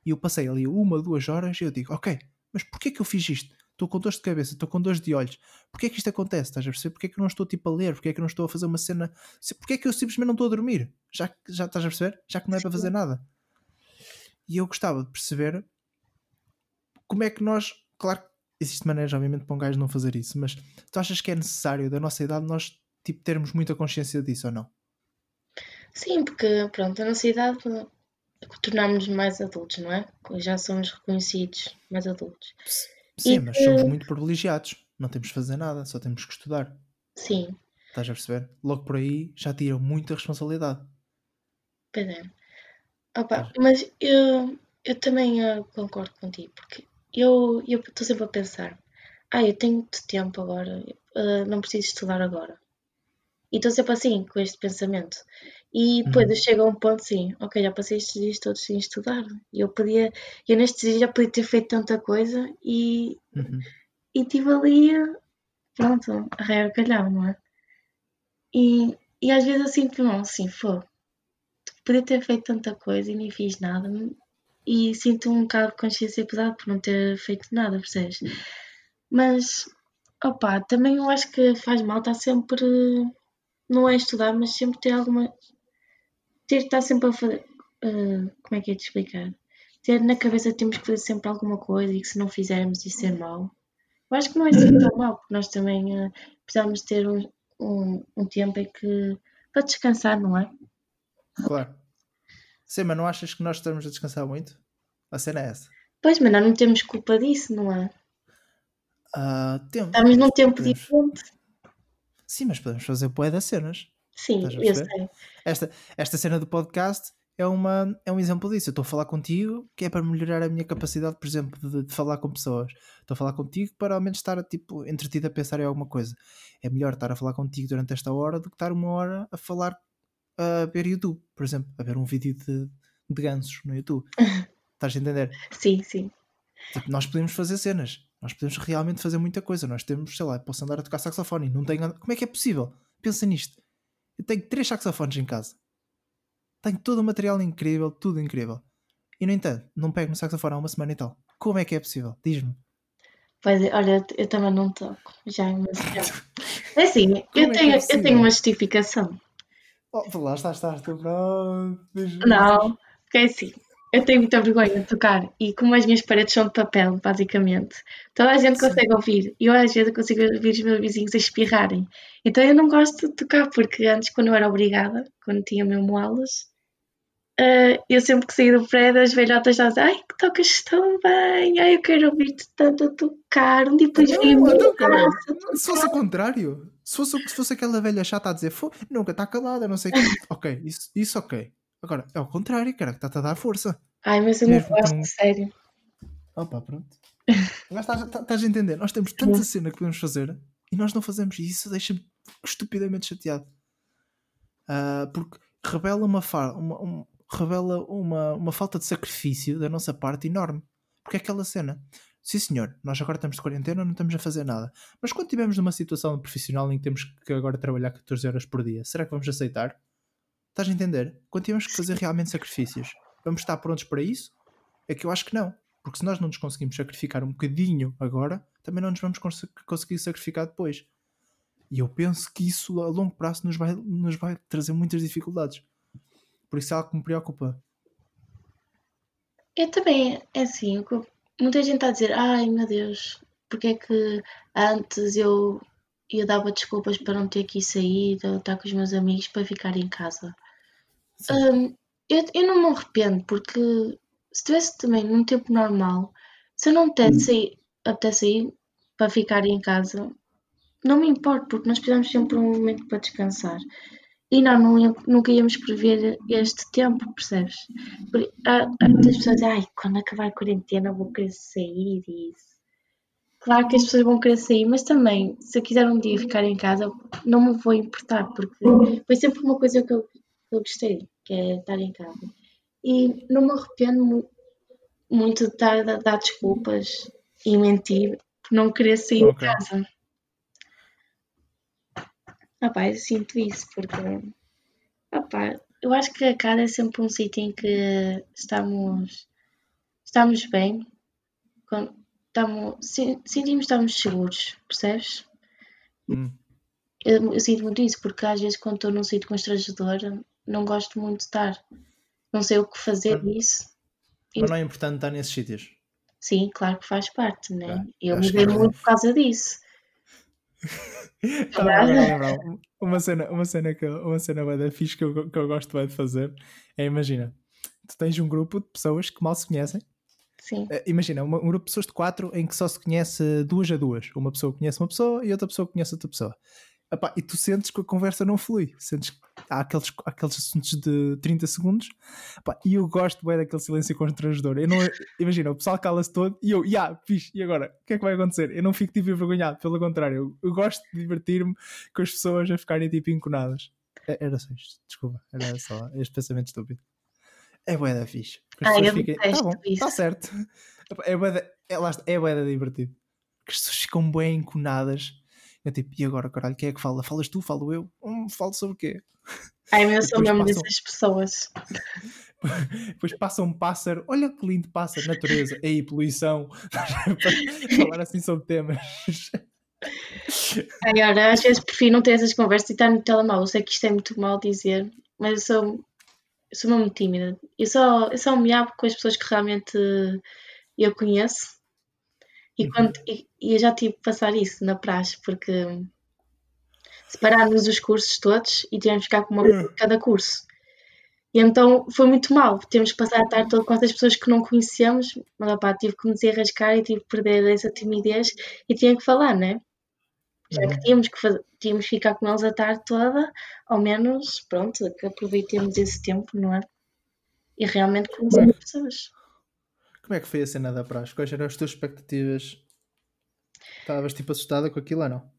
E eu passei ali uma, duas horas e eu digo, ok, mas porquê que eu fiz isto? estou com dor de cabeça, estou com dor de olhos. Porquê é que isto acontece? Estás a perceber? Porquê que eu não estou tipo a ler? Porquê é que eu não estou a fazer uma cena? Porquê é que eu simplesmente não estou a dormir? Já, já estás a perceber? Já que não é para fazer nada. E eu gostava de perceber como é que nós, claro que existe maneiras, obviamente, para um gajo não fazer isso, mas tu achas que é necessário, da nossa idade, nós tipo, termos muita consciência disso ou não? Sim, porque pronto, a nossa idade tornarmos mais adultos, não é? Já somos reconhecidos mais adultos. Sim, e mas que... somos muito privilegiados. Não temos de fazer nada, só temos que estudar. Sim. Estás a perceber? Logo por aí já tiram muita responsabilidade. Pois é. Opa, mas eu, eu também uh, concordo contigo, porque eu estou sempre a pensar, ah, eu tenho muito tempo agora, uh, não preciso estudar agora. E estou sempre assim, com este pensamento. E depois uhum. chega a um ponto assim, ok, já passei estes dias todos sem estudar. Eu podia, eu nestes dias já podia ter feito tanta coisa e, uhum. e tive ali, pronto, a ré calhau, não é? E, e às vezes eu sinto, não, assim, fogo. Podia ter feito tanta coisa e nem fiz nada. E sinto um bocado de consciência pesada por não ter feito nada, percebes? Mas, opá, também eu acho que faz mal estar sempre não é estudar, mas sempre ter alguma. Ter estar sempre a fazer. Uh, como é que é de explicar? Ter na cabeça que temos que fazer sempre alguma coisa e que se não fizermos isso é mau. Eu acho que não é assim tão mau, porque nós também uh, precisamos ter um, um, um tempo em que. para descansar, não é? Claro. Sim, mas não achas que nós estamos a descansar muito? A cena é essa. Pois, mas nós não temos culpa disso, não é? Uh, temos. Estamos num tempo podemos. diferente. Sim, mas podemos fazer poé das cenas. Sim, eu sei. Esta, esta cena do podcast é, uma, é um exemplo disso. Eu estou a falar contigo que é para melhorar a minha capacidade, por exemplo, de, de falar com pessoas. Estou a falar contigo para ao menos estar tipo, entretido a pensar em alguma coisa. É melhor estar a falar contigo durante esta hora do que estar uma hora a falar a ver YouTube, por exemplo, a ver um vídeo de, de gansos no YouTube. Estás a entender? Sim, sim. Tipo, nós podemos fazer cenas. Nós podemos realmente fazer muita coisa. Nós temos, sei lá, posso andar a tocar saxofone não tenho. Como é que é possível? Pensa nisto. Eu tenho três saxofones em casa. Tenho todo o material incrível, tudo incrível. E no entanto, não pego no saxofone há uma semana e tal. Como é que é possível? Diz-me. Pois é, olha, eu também não toco. Já é assim, eu é tenho, é eu tenho uma justificação. Oh, lá estás, estás, tu pronto. Não, porque é assim, eu tenho muita vergonha de tocar e como as minhas paredes são de papel, basicamente, toda a gente Sim. consegue ouvir e eu às vezes consigo ouvir os meus vizinhos a espirrarem. Então eu não gosto de tocar porque antes, quando eu era obrigada, quando tinha mesmo aulas, uh, eu sempre que saía do prédio, as velhotas já diziam: Ai, que tocas tão bem, ai, eu quero ouvir-te tanto a tocar. Um dia depois vi então, Se fosse o contrário, se fosse, se fosse aquela velha chata a dizer: Nunca está calada, não sei o quê. ok, isso, isso ok. Agora, é o contrário, cara, que está-te a dar força. Ai, mas eu não gosto, tão... sério. Opa, pronto. Mas estás, estás a entender? Nós temos tanta cena que podemos fazer e nós não fazemos. E isso deixa-me estupidamente chateado. Uh, porque revela uma, uma, um, revela uma, uma falta de sacrifício da nossa parte enorme. Porque é aquela cena. Sim, senhor, nós agora estamos de quarentena, não estamos a fazer nada. Mas quando estivermos numa situação profissional em que temos que agora trabalhar 14 horas por dia, será que vamos aceitar? Estás a entender? Quando temos que fazer realmente sacrifícios, vamos estar prontos para isso? É que eu acho que não. Porque se nós não nos conseguimos sacrificar um bocadinho agora, também não nos vamos cons conseguir sacrificar depois. E eu penso que isso a longo prazo nos vai, nos vai trazer muitas dificuldades. Por isso é algo que me preocupa. Eu também, é assim, muita gente está a dizer, ai meu Deus, porque é que antes eu, eu dava desculpas para não ter que ir sair, estar com os meus amigos para ficar em casa. Um, eu, eu não me arrependo, porque se estivesse também num tempo normal, se eu não apetece hum. apetece ir para ficar em casa, não me importa, porque nós precisamos sempre um momento para descansar. E nós não, nunca íamos prever este tempo, percebes? Porque há, há muitas pessoas dizem, ai, quando acabar a quarentena vou querer sair e isso. Claro que as pessoas vão querer sair, mas também, se eu quiser um dia ficar em casa, não me vou importar, porque foi sempre uma coisa que eu eu gostei, que é estar em casa. E não me arrependo muito de estar a dar desculpas e mentir por não querer sair okay. de casa. Opa, eu sinto isso porque opa, eu acho que a casa é sempre um sítio em que estamos, estamos bem. tamo, se- sentimos que estamos seguros, percebes? Hum. Eu, eu sinto muito isso, porque às vezes quando estou num sítio constrangedor, não gosto muito de estar. Não sei o que fazer Mas- disso. Mas não é importante estar nesses sítios. Sim, claro que faz parte, né? Ah, Eu acho mudei é. muito por causa disso. Estava agora a lembrar um- uma cena, uma cena que eu, uma cena fixe que eu, que eu gosto bem de fazer é imagina, tu tens um grupo de pessoas que mal se conhecem. Sim, Eh, imagina, uma- um grupo de pessoas de quatro em que só se conhece duas a duas. Uma pessoa conhece uma pessoa e outra pessoa conhece outra pessoa. Epá, e tu sentes que a conversa não flui. Sentes que há aqueles, aqueles assuntos de 30 segundos Epá, e eu gosto bem daquele silêncio constrangedor. Eu não, imagina, o pessoal cala-se todo e eu, ya, yeah, fixe, e agora? O que é que vai acontecer? Eu não fico tipo envergonhado, pelo contrário, eu, eu gosto de divertir-me com as pessoas a ficarem tipo enconadas. É- Era só isto, desculpa, era só este pensamento estúpido. É bué da fixe. As Ah, eu fiquem, tá bom, isso. está certo. É bué da, é, é bué da divertido. Que as pessoas ficam bem enconadas. Eu tipo, e agora, caralho, quem é que fala? Falas tu? Falo eu? Hum, falo sobre o quê? ai, eu sou mesmo passam- dessas pessoas. Depois passa um pássaro, olha que lindo pássaro, natureza, aí, poluição, falar assim sobre temas. Ai, ora, às vezes prefiro não ter essas conversas e estar no telemóvel. Eu sei que isto é muito mal dizer, mas eu sou, eu sou mesmo tímida. Eu só, eu só me abro com as pessoas que realmente eu conheço. E, Uhum. quando, e, e eu já tive que passar isso na praxe, porque separámos os cursos todos e tivemos que ficar com uma pessoa de cada curso. E então foi muito mal. Temos que passar a tarde toda com essas pessoas que não conhecemos, mas opá, tive que me desenrascar e tive que perder essa timidez e tinha que falar, né? Já que Uhum. tínhamos que, fazer, tínhamos que ficar com eles a tarde toda, ao menos, pronto, que aproveitemos esse tempo, não é? E realmente conhecer as pessoas. Como é que foi a cena da praxe? Quais eram as tuas expectativas? Estavas tipo assustada com aquilo ou não?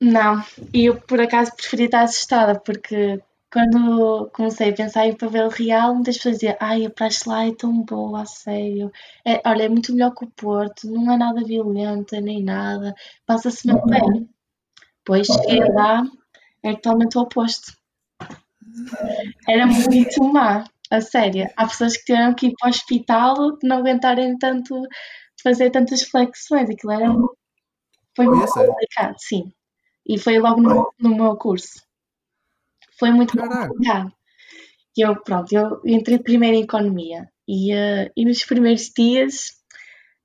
Não, e eu por acaso preferia estar assustada, porque quando comecei a pensar em papel real, muitas pessoas diziam, ai, a praxe lá é tão boa, a sério. É, olha, é muito melhor que o Porto, não é nada violenta nem nada, passa-se mesmo bem. Pois cheguei lá, é totalmente o oposto. Era muito má, a sério. Há pessoas que tiveram que ir para o hospital de não aguentarem tanto, de fazer tantas flexões. Aquilo era. Foi muito complicado, sim. E foi logo no, no meu curso. Foi muito Caraca. complicado. E eu, pronto, eu entrei primeiro em economia. E, eh, e nos primeiros dias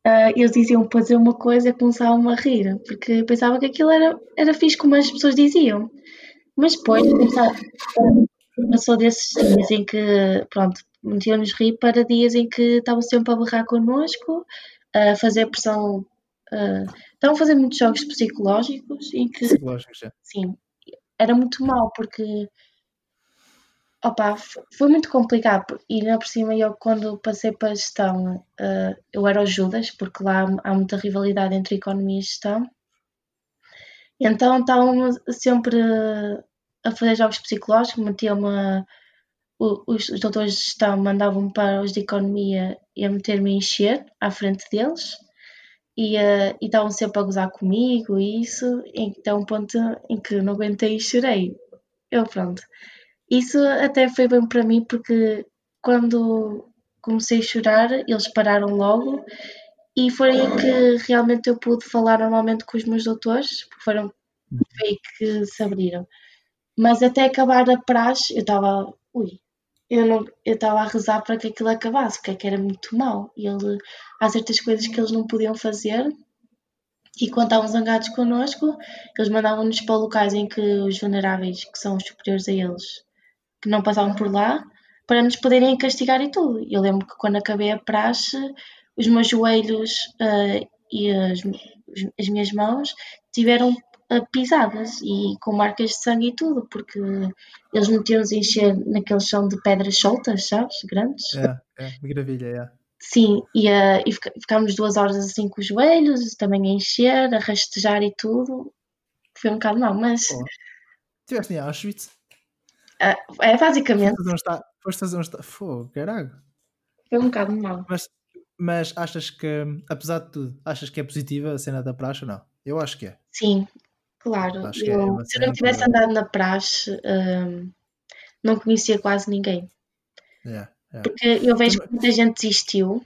ah, eles diziam para fazer uma coisa e começavam a rir, porque eu pensava que aquilo era, era fixe como as pessoas diziam. Mas depois começava- passou desses dias em que, pronto, metiam-nos rir para dias em que estavam sempre a berrar connosco, a fazer pressão. ah, estavam a fazer muitos jogos psicológicos em que Psicológico já. sim, era muito mal porque opa, foi muito complicado e ainda por cima eu quando passei para a gestão eh, eu era o Judas porque lá há- há muita rivalidade entre economia e gestão então estavam sempre a fazer jogos psicológicos metiam-me a- o- os, os doutores de gestão mandavam-me para os de economia e a meter-me a encher à frente deles e eh, e estavam sempre a gozar comigo e isso, então um ponto em que não aguentei e chorei. Eu pronto. Isso até foi bem para mim porque quando comecei a chorar, eles pararam logo e foi aí que realmente eu pude falar normalmente com os meus doutores, porque foram foi aí que se abriram. Mas até acabar a praxe, eu estava, ui, eu não, eu estava a rezar para que aquilo acabasse, porque é que era muito mau. E ele, há certas coisas que eles não podiam fazer e quando estavam zangados connosco, eles mandavam-nos para locais em que os vulneráveis, que são os superiores a eles, que não passavam por lá, para nos poderem castigar e tudo. Eu lembro que quando acabei a praxe, os meus joelhos ah, e as, as minhas mãos tiveram pisadas e com marcas de sangue e tudo, porque eles metiam-nos a encher naquele chão de pedras soltas, sabes? Grandes. É, é, maravilha, é. Sim, e, ah, e ficámos duas horas assim com os joelhos, também a encher, a rastejar e tudo. Foi um bocado mal, mas Pô. Estiveste em Auschwitz? ah, é basicamente, Foste fazer um está- Foste fazer um está- Fogo, caralho. foi um bocado mal. Mas, mas achas que, apesar de tudo, achas que é positiva a cena da praxe ou não? Eu acho que é. Sim, claro. Acho que é Eu, uma se eu não tivesse que- andado na praxe, hum, não conhecia quase ninguém. É, é. Porque eu vejo que Também- muita gente desistiu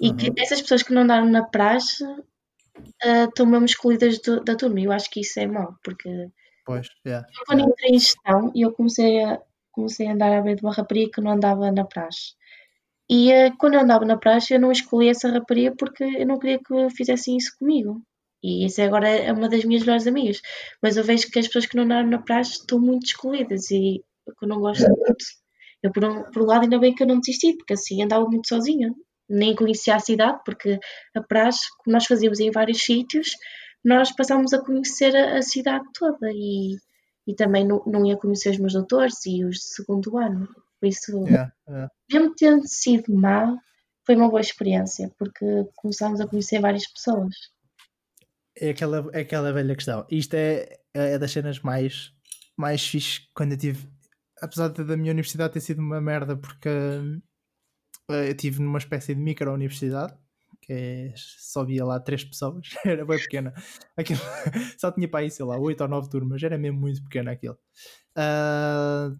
E que essas pessoas que não andaram na praxe uh, estão mesmo excluídas do, da turma. Eu acho que isso é mau, porque Pois, yeah. eu quando yeah. entrei em gestão e eu comecei a, comecei a andar à beira de uma rapariga que não andava na praxe. E uh, quando eu andava na praxe eu não escolhi essa rapariga porque eu não queria que fizessem isso comigo. E isso agora é uma das minhas melhores amigas. Mas eu vejo que as pessoas que não andaram na praxe estão muito excluídas e que eu não gosto muito. Eu, por um, por um lado, ainda bem que eu não desisti, porque assim andava muito sozinha. Nem conhecia a cidade, porque a praxe, como nós fazíamos em vários sítios, nós passámos a conhecer a, a cidade toda e, e também não, não ia conhecer os meus doutores e os de segundo ano. Por isso, Yeah, yeah. mesmo tendo sido má, foi uma boa experiência, porque começámos a conhecer várias pessoas. É aquela, é aquela velha questão. Isto é, é das cenas mais, mais fixe quando eu tive. Apesar da minha universidade ter sido uma merda, porque hum, eu tive numa espécie de micro-universidade, que é, só via lá três pessoas, era bem pequena. Aquilo, só tinha para aí, sei lá, oito ou nove turmas, era mesmo muito pequeno aquilo. Ah,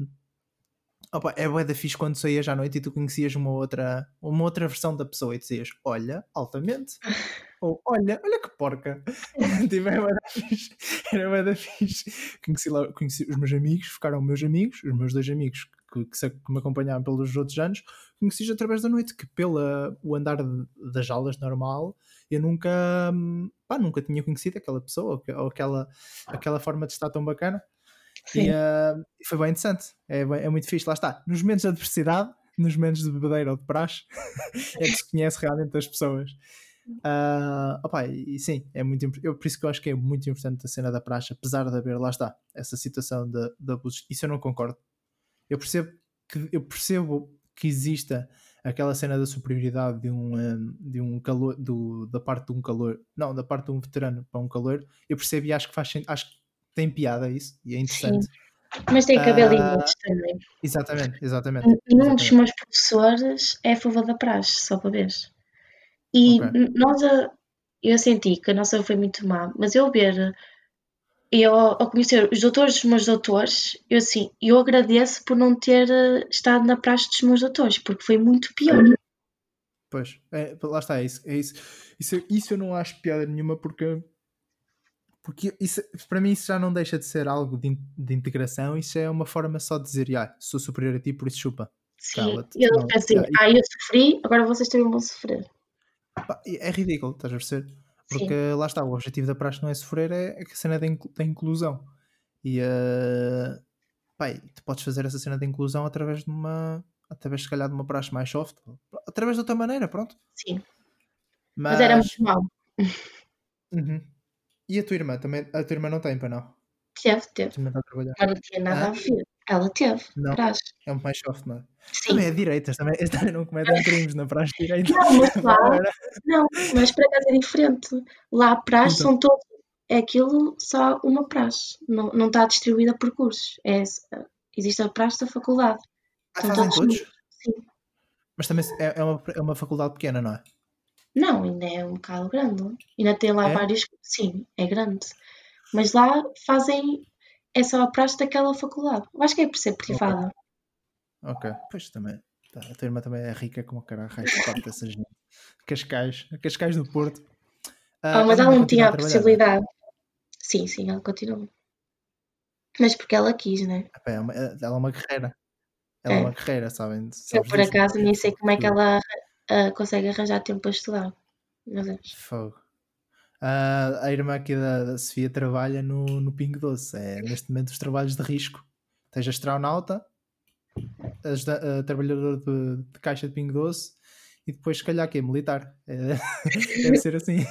opa, é bué da fixe quando saías à noite e tu conhecias uma outra, uma outra versão da pessoa e dizias, olha, altamente. Ou olha, olha que porca. tipo, era bué da fixe. Era bué da fixe. Conheci, lá, conheci os meus amigos, ficaram meus amigos, os meus dois amigos que, que, que me acompanhavam pelos outros anos, conheci através da noite, que pela o andar de- das aulas normal, eu nunca, hum, pá, nunca tinha conhecido aquela pessoa, ou aquela, aquela forma de estar tão bacana. Sim. E ah, foi bem interessante. É, é muito fixe. Lá está. Nos momentos de adversidade, nos momentos de bebedeira ou de praxe, é que se conhece realmente as pessoas. Ah, opá, e sim, é muito eu, por isso que eu acho que é muito importante a cena da praxe, apesar de haver, lá está, essa situação de, de abusos. Isso eu não concordo. Eu percebo que, eu percebo que exista aquela cena da superioridade de um, um, de um calor, do, da parte de um calor, não, da parte de um veterano para um calor. Eu percebo e acho que faz acho tem piada isso e é interessante. Mas tem haver Ah, também. Exatamente, exatamente. Nenhum dos meus professores é a favor da praxe, só para ver. E Ok. n- nós, eu senti que a nossa foi muito má, mas eu ver, eu ao conhecer os doutores dos meus doutores, eu assim, eu agradeço por não ter eh, estado na praxe dos meus doutores, porque foi muito pior. Pois, é, lá está, é isso, é isso. Isso, isso eu não acho piada nenhuma porque, porque isso, para mim isso já não deixa de ser algo de, de integração, isso é uma forma só de dizer, ah, sou superior a ti, por isso chupa. Sim, eu Não, yeah, ah, eu sofri, agora vocês também vão sofrer. É ridículo, estás a perceber? Porque Sim, lá está, o objetivo da praxe não é sofrer, é é a cena da, inclu- da inclusão. E uh, pá, e tu podes fazer essa cena da inclusão através de uma. Através, se calhar, de uma praxe mais soft, através de outra maneira, pronto. sim. Mas, Mas era muito mau. Uhum. E a tua irmã também? A tua irmã não tem, para não? Teve, A teve. a. Mas não tinha nada a Hã? ver. Ela teve, Não, praxe. é um mais soft, não é? Sim. Também é direitas, também, também não cometem crimes na praxe de direita. Não, mas lá, não, mas para casa é diferente. Lá a praxe Então, são todos, é aquilo só uma praxe. Não, não está distribuída por cursos. É, existe a praxe da faculdade. ah, fazem todos todos? Sim. Mas também é, é, uma, é uma faculdade pequena, não é? Não, ainda é um bocado grande. Ainda tem lá É? vários. Sim, é grande. Mas lá fazem. É só a praxe daquela faculdade. Eu acho que é por ser Ok, privada. ok. Pois também. Tá, a tua irmã também é rica como o caralho, faz parte dessa gente. Cascais, Cascais do Porto. Ah, Ah, mas ela ela ainda não tinha a a trabalhar, não é? possibilidade. Sim, sim, ela continua. Mas porque ela quis, né? Epá, é uma- ela é uma guerreira. Ela é uma É. guerreira, sabem? Eu, Sabes por disso? acaso, nem sei como é que ela ah, consegue arranjar tempo para estudar. Meu Deus. Fogo. Ah, a irmã aqui da, da Sofia trabalha no, no Pingo Doce. É neste momento os trabalhos de risco. Tens astronauta, ajuda- ah, trabalhador de, de caixa de Pingo Doce e depois, se calhar, que é militar. É, deve ser assim.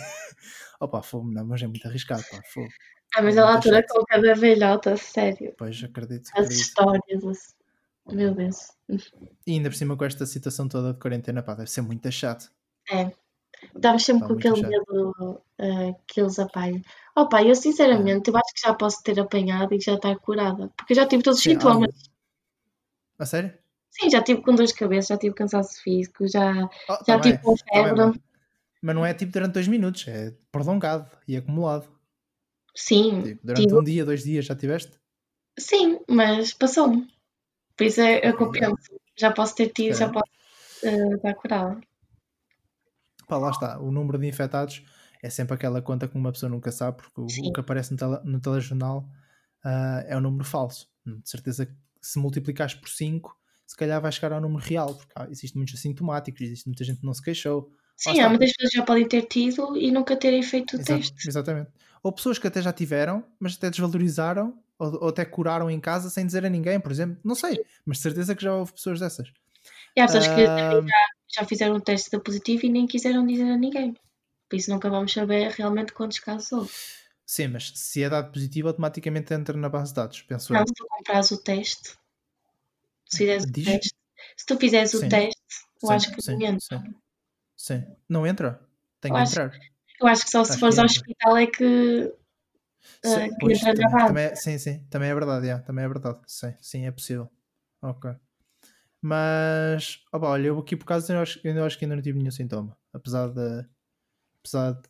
Opa, fogo, não, mas é muito arriscado. Pá, fogo. Ah, mas ela chato. com cada velhota, sério. Pois, acredito, As acredito. histórias, assim. Meu Deus. E ainda por cima com esta situação toda de quarentena, pá, deve ser muito chato. É. Estamos sempre Pá, com aquele chato. medo ah, que eles apanham. Oh, pá, eu É. sinceramente, eu acho que já posso ter apanhado e já estar curada. Porque eu já tive todos os Sim, sintomas. A sério? Sim, já tive com dor de cabeça, já tive cansaço físico, já, Oh, já tá tive com tá febre. mas, mas não é tipo durante dois minutos, é prolongado e acumulado. Sim, Tipo, durante tive. um dia, dois dias já tiveste? Sim, mas passou-me. Por isso é, é o que eu já. penso. Já posso ter tido, já Ok. posso ah, estar curada. pá, lá está, o número de infectados é sempre aquela conta que uma pessoa nunca sabe, porque o, o que aparece no, tele, no telejornal uh, é um número falso. De certeza que se multiplicares por 5, se calhar vai chegar ao número real, porque ah, existe muitos assintomáticos, existe muita gente que não se queixou. Sim, há muitas pessoas já podem ter tido e nunca terem feito o Exato, teste. Exatamente. Ou pessoas que até já tiveram, mas até desvalorizaram ou, ou, até curaram em casa sem dizer a ninguém, por exemplo. Não sei, mas de certeza que já houve pessoas dessas. E há pessoas uh... que já, já fizeram um teste da positivo e nem quiseram dizer a ninguém. Por isso nunca vamos saber realmente quantos casos houve. Sim, mas se é dado positivo, automaticamente entra na base de dados, penso Não, eu. se tu comprares o teste, se fizeres o teste, se tu fizeres sim. o teste, eu sim, acho que sim, não entra. Sim. sim. Não entra? Tem eu que acho, entrar. Eu acho que só acho se fores ao hospital é que Sim, uh, pois, também, também é, sim, sim, também é verdade, yeah, também é verdade. Sim, sim, é possível. Ok. Mas, opa, olha, eu aqui por causa eu acho, eu acho que ainda não tive nenhum sintoma. Apesar de. Apesar de.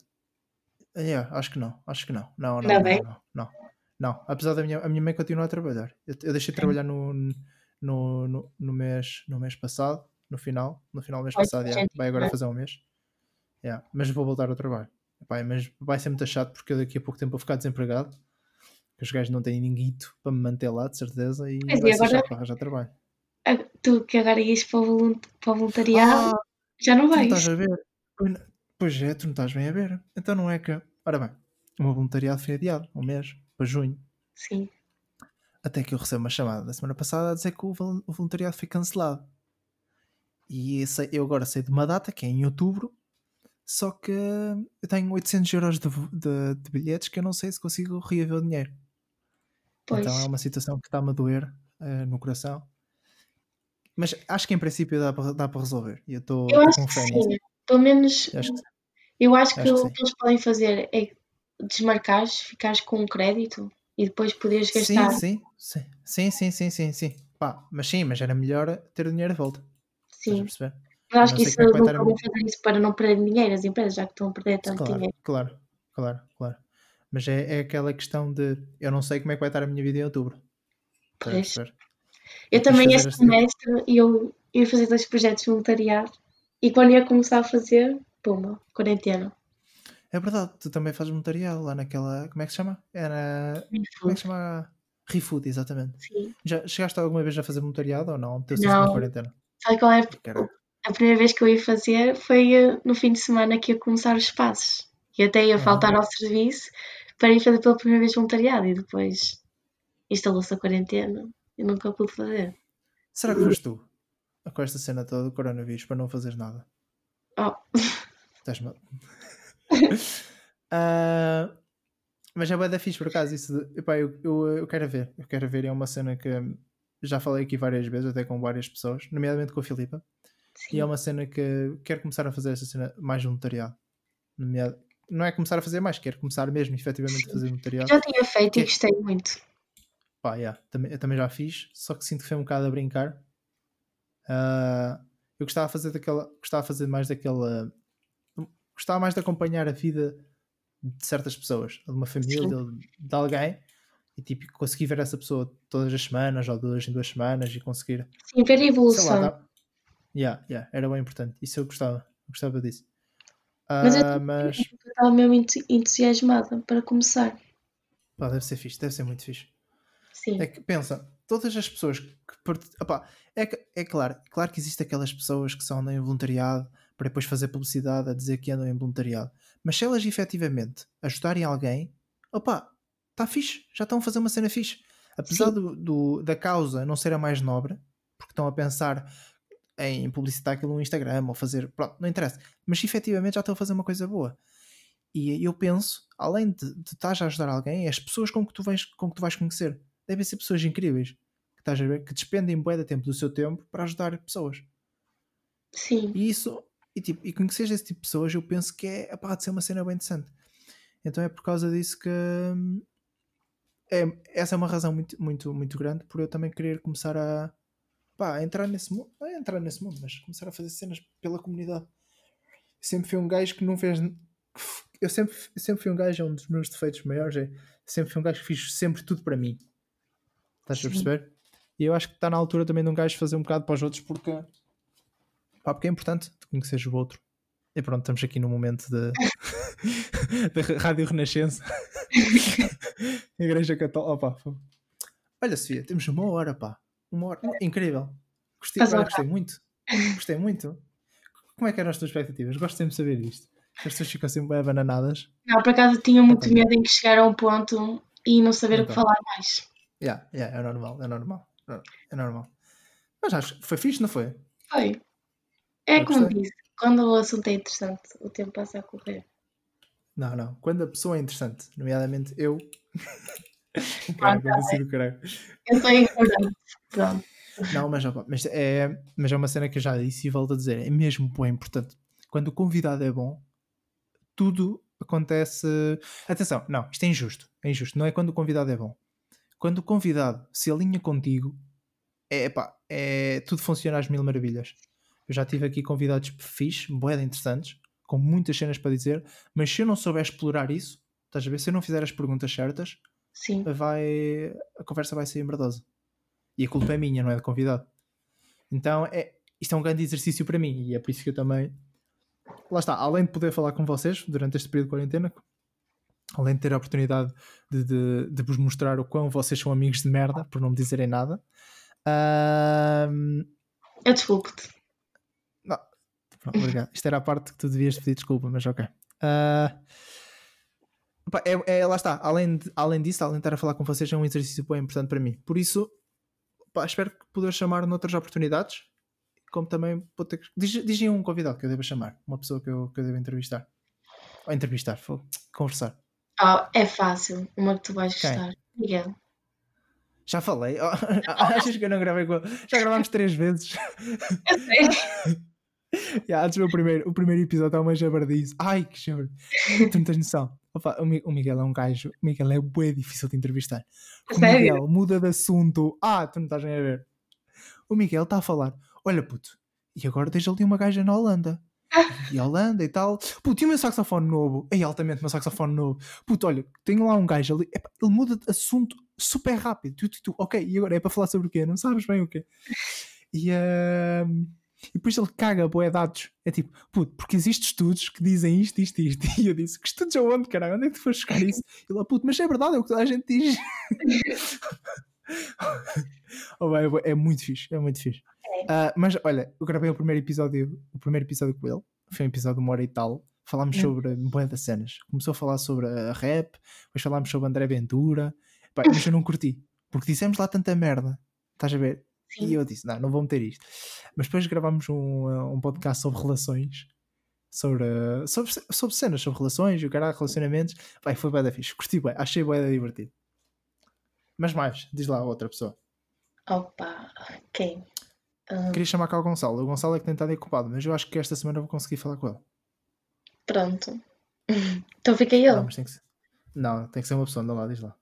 Yeah, acho que não, acho que não. Não, não, não, não, não, não, não. Apesar da minha, a minha mãe continua a trabalhar. Eu, eu deixei de trabalhar no, no, no, no, mês, no mês passado, no final, no final do mês passado, yeah, vai agora fazer um mês. Yeah, mas vou voltar ao trabalho. Mas vai ser muito chato porque eu daqui a pouco tempo vou ficar desempregado. Que os gajos não têm ninguém para me manter lá, de certeza, e mas vai e agora, ser chato para arranjar trabalho. Tu que agora ias para o, voluntariado, ah, já não vais. Não estás a ver? Pois é, tu não estás bem a ver. Então não é que. Ora bem, o meu voluntariado foi adiado, um mês, para junho. Sim. Até que eu recebo uma chamada da semana passada a dizer que o voluntariado foi cancelado. E eu agora sei de uma data, que é em outubro, só que eu tenho 800 euros de, de, de bilhetes que eu não sei se consigo reaver o dinheiro. Pois. Então é uma situação que está-me a doer uh, no coração. Mas acho que em princípio dá para, dá para resolver. E eu estou com fé nisso. Pelo menos eu acho que, eu acho que, acho que o que eles podem fazer é desmarcares, ficares com um crédito e depois poderes gastar. Sim, sim, sim, sim, sim, sim, sim. Pá, mas sim, mas era melhor ter o dinheiro de volta. Sim. Eu acho que isso não é vão fazer isso para não perder dinheiro, as empresas, já que estão a perder tanto claro, dinheiro. Claro, claro, claro. Mas é, é aquela questão de eu não sei como é que vai estar a minha vida em outubro. Pois. Eu, também este semestre assim. eu ia fazer dois projetos de voluntariado e quando ia começar a fazer, puma, quarentena. É verdade, tu também fazes voluntariado lá naquela. Como é que se chama? Era. Como é que se chama? ReFood, exatamente. Sim. Já chegaste alguma vez a fazer voluntariado ou não? Não. Na quarentena? Sabe qual é a primeira vez que eu ia fazer foi eh, no fim de semana que ia começar os passos. E até ia faltar ao serviço para ir fazer pela primeira vez voluntariado e depois instalou-se a quarentena e nunca pude fazer. Será que foste tu? Com esta cena toda do coronavírus para não fazer nada? Oh. Estás mal. uh, mas é bem da fixe por acaso isso de, epá, eu, eu, eu quero ver, eu quero ver, é uma cena que já falei aqui várias vezes, até com várias pessoas, nomeadamente com a Filipa. Sim. E é uma cena que quero começar a fazer essa cena mais voluntariado. Não é começar a fazer mais, quero começar mesmo efetivamente Sim. a fazer voluntariado. Já tinha feito que... e gostei muito. Pá, yeah, também, eu também já fiz, só que sinto que foi um bocado a brincar. Uh, eu gostava de fazer daquela. Gostava de fazer mais daquela. Gostava mais de acompanhar a vida de certas pessoas, de uma família, de, de, alguém, e tipo, conseguir ver essa pessoa todas as semanas ou duas em duas semanas e conseguir. Sim, ver a evolução. Lá, Yeah, yeah, era bem importante. Isso eu gostava. Eu gostava disso. Mas eu ah, mas... estava mesmo entusiasmada para começar. Pá, deve ser fixe, deve ser muito fixe. Sim. É que, pensa, todas as pessoas que. Opa, é, é claro, claro que existem aquelas pessoas que só andam em voluntariado para depois fazer publicidade a dizer que andam em voluntariado. Mas se elas efetivamente ajudarem alguém, opa, está fixe, já estão a fazer uma cena fixe. Apesar do, do, da causa não ser a mais nobre, porque estão a pensar em publicitar aquilo no Instagram ou fazer. Pronto, não interessa. Mas efetivamente já estão a fazer uma coisa boa. E eu penso, além de, de estás a ajudar alguém, é as pessoas com que tu vais, com que tu vais conhecer. Devem ser pessoas incríveis que estás a ver, que despendem bué de tempo do seu tempo para ajudar pessoas. Sim. E isso, e, tipo, e conhecer esse tipo de pessoas, eu penso que é apá, de ser uma cena bem interessante. Então é por causa disso que hum, é, essa é uma razão muito, muito, muito grande por eu também querer começar a, pá, entrar nesse mundo, não é entrar nesse mundo, mas começar a fazer cenas pela comunidade. Sempre fui um gajo que não fez. Eu sempre, sempre fui um gajo, é um dos meus defeitos maiores, é sempre fui um gajo que fiz sempre tudo para mim. Estás a perceber? E eu acho que está na altura também de um gajo fazer um bocado para os outros porque, pá, porque é importante conhecer o outro. E pronto, estamos aqui no momento de, da Rádio Renascença. Igreja Católica. Opa, Olha, Sofia, temos uma hora, pá. Uma hora. Incrível. Gostei, uma gostei muito. Gostei muito. Como é que eram as tuas expectativas? Gosto sempre de saber isto. As pessoas ficam sempre bem abananadas. Não, por acaso tinha muito medo em que chegar a um ponto e não saber o que Então. falar mais. Yeah, yeah, é normal, é normal. É normal. Mas acho que foi fixe, não foi? Foi. É Eu como gostei. disse, quando o assunto é interessante, o tempo passa a correr. Não, não. Quando a pessoa é interessante, nomeadamente eu. Tá caralho. Eu sou ignorante. Pronto. Não, mas, opa, mas, é, mas é uma cena que eu já disse e volto a dizer. É mesmo bem importante. Quando o convidado é bom, tudo acontece. Atenção, não, isto é injusto. É injusto. Não é quando o convidado é bom. Quando o convidado se alinha contigo, é pá, é, tudo funciona às mil maravilhas. Eu já tive aqui convidados fixe, boeda interessantes, com muitas cenas para dizer, mas se eu não souber explorar isso, estás a ver? Se eu não fizer as perguntas certas, Sim. vai, a conversa vai ser merdosa. E a culpa é minha, não é do convidado. Então, é, isto é um grande exercício para mim e é por isso que eu também. Lá está, além de poder falar com vocês durante este período de quarentena, além de ter a oportunidade de, de, de vos mostrar o quão vocês são amigos de merda, por não me dizerem nada. ahm, Eu desculpo-te. Pronto, obrigado. Isto era a parte que tu devias pedir desculpa, mas ok. Pá, é, é- lá está. Além, de- além disso, além de estar a falar com vocês, é um exercício bem importante para mim. Por isso, pá, espero que poder chamar noutras oportunidades. Como também vou ter que. Diz, um convidado que eu devo chamar. Uma pessoa que eu, que eu devo entrevistar. Ou entrevistar, fogo, conversar. Oh, é fácil. Uma que tu vais Quem? gostar. Miguel. Já falei. Oh, achas que eu não gravei com? Já gravámos três vezes. Eu sei. Yeah, antes meu primeiro, o primeiro episódio é uma jabardice. Ai, que jabardice. Tu não tens noção. Opa, o, Mi- o Miguel é um gajo. O Miguel é bem difícil de entrevistar. O Sério? Miguel muda de assunto. Ah, tu não estás nem a ver. O Miguel está a falar. Olha, puto, e agora tens ali uma gaja na Holanda. E a Holanda e tal. Puto, e o meu saxofone novo? É altamente o meu saxofone novo. Puto, olha, tenho lá um gajo ali. Epá, ele muda de assunto super rápido. Tu, tu, tu. Ok, e agora é para falar sobre o quê? Não sabes bem o quê? E, ahm, e depois ele caga boé dados. É tipo, puto, porque existem estudos que dizem isto, isto, isto. E eu disse, que estudos aonde, caralho? Onde é que tu foste buscar isso? Ele, ah, puto, mas é verdade, é o que toda a gente diz. oh, bem, é é muito fixe, é muito fixe. Ah, mas olha, eu gravei o primeiro episódio, o primeiro episódio com ele, foi um episódio de uma hora e tal. Falámos Hum. sobre boé das cenas. Começou a falar sobre a rap, depois falámos sobre André Ventura. Pá, mas eu não curti, porque dissemos lá tanta merda. Estás a ver? E Sim. eu disse: não, não vou meter isto. Mas depois gravámos um, uh, um podcast sobre relações, sobre, sobre, sobre cenas, sobre relações e o caralho, relacionamentos. Vai, foi bem da fixe. Curti bem, achei bem divertido. Mas mais, diz lá a outra pessoa. Opa, quem? Ah, Queria chamar cá o Gonçalo. O Gonçalo é que tem estado ocupado, mas eu acho que esta semana vou conseguir falar com ele. pronto. Então fica Não, eu. mas tem que ser. Não, tem que ser uma pessoa, anda lá, diz lá.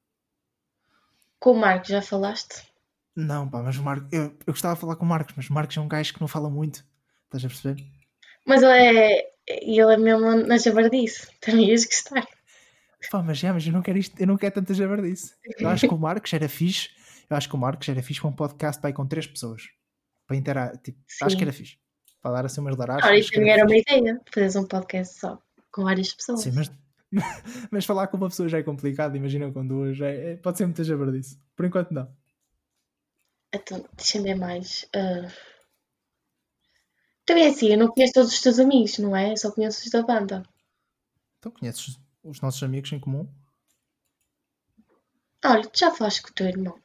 Com o Marco, já falaste? Não, pá, mas o Marcos. Eu, eu gostava de falar com o Marcos, mas o Marcos é um gajo que não fala muito. Estás a perceber? Mas ele é. Ele é mesmo na jabardice. Também ias gostar. Pá, mas já, mas eu não quero isto, eu não quero tanta jabardice. Eu acho que o Marcos era fixe. Eu acho que o Marcos era fixe para um podcast para ir com três pessoas. Para interar, tipo, acho Sim. que era fixe. Para dar assim umas larachas. Ora, acho isso também era era uma ideia. Fazeres um podcast só com várias pessoas. Sim, mas, mas falar com uma pessoa já é complicado. Imagina com duas, é- é- pode ser muita jabardice. Por enquanto, não. Então, deixa-me ver mais. ah. Também é assim, eu não conheço todos os teus amigos, não é? Eu só conheço os da banda. Então, conheces os nossos amigos em comum? Olha, tu já falaste com o teu irmão.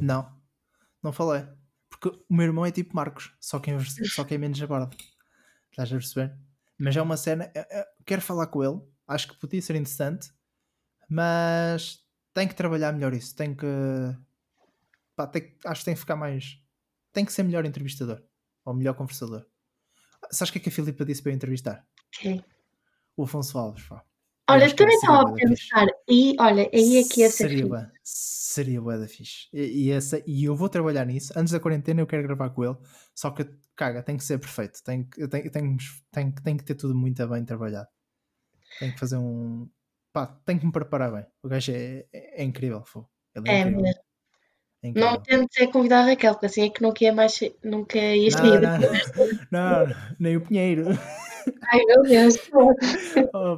Não, não falei. Porque o meu irmão é tipo Marcos, só que, em, só que é menos jabardo. Estás a perceber? Mas é uma cena. eu- eu quero falar com ele, acho que podia ser interessante, mas tem que trabalhar melhor isso. Tem que. Pá, tem acho que tem que ficar mais. Tem que ser melhor entrevistador ou melhor conversador. Sabes o que é que a Filipa disse para eu entrevistar? Ok. O Afonso Alves, pá. Eu Olha, que também estava a pensar. E olha, aí é que ia ser seria bué, seria bué da fixe. E, e, essa, e eu vou trabalhar nisso. Antes da quarentena eu quero gravar com ele. Só que, caga, tem que ser perfeito. Tem, eu eu tenho, tem, tem que ter tudo muito bem trabalhado. Tem que fazer um. Pá, tem que me preparar bem. O gajo é, é, é incrível. Fô. Ele é, É incrível. mesmo. É. Não tentes é convidar a Raquel, porque assim é que nunca ia mais. Nunca ias Não, não, não, não, nem o Pinheiro. Ai meu Deus. Oh.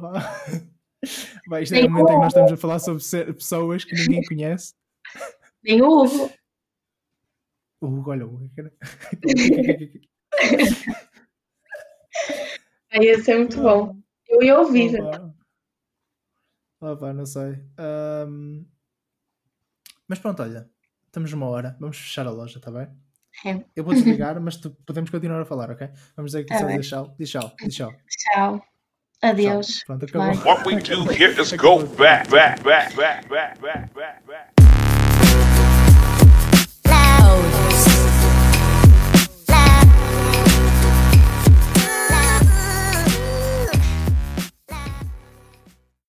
Vai, isto é o momento em que nós estamos a falar sobre ser- pessoas que ninguém conhece. Nem o Hugo. O Hugo, olha, o Hugo. Ai, esse é muito bom. Eu ia ouvir. Opa. Opa, não sei. Ahm, Mas pronto, olha, estamos numa hora, vamos fechar a loja, está bem? É. Eu vou desligar, mas tu, podemos continuar a falar, ok? Vamos dizer que tá diz tchau, diz tchau, tchau. Tchau. Adeus. Tchau. Pronto, acabou. Bye. What we do here is go back, back, back, back, back, back, back,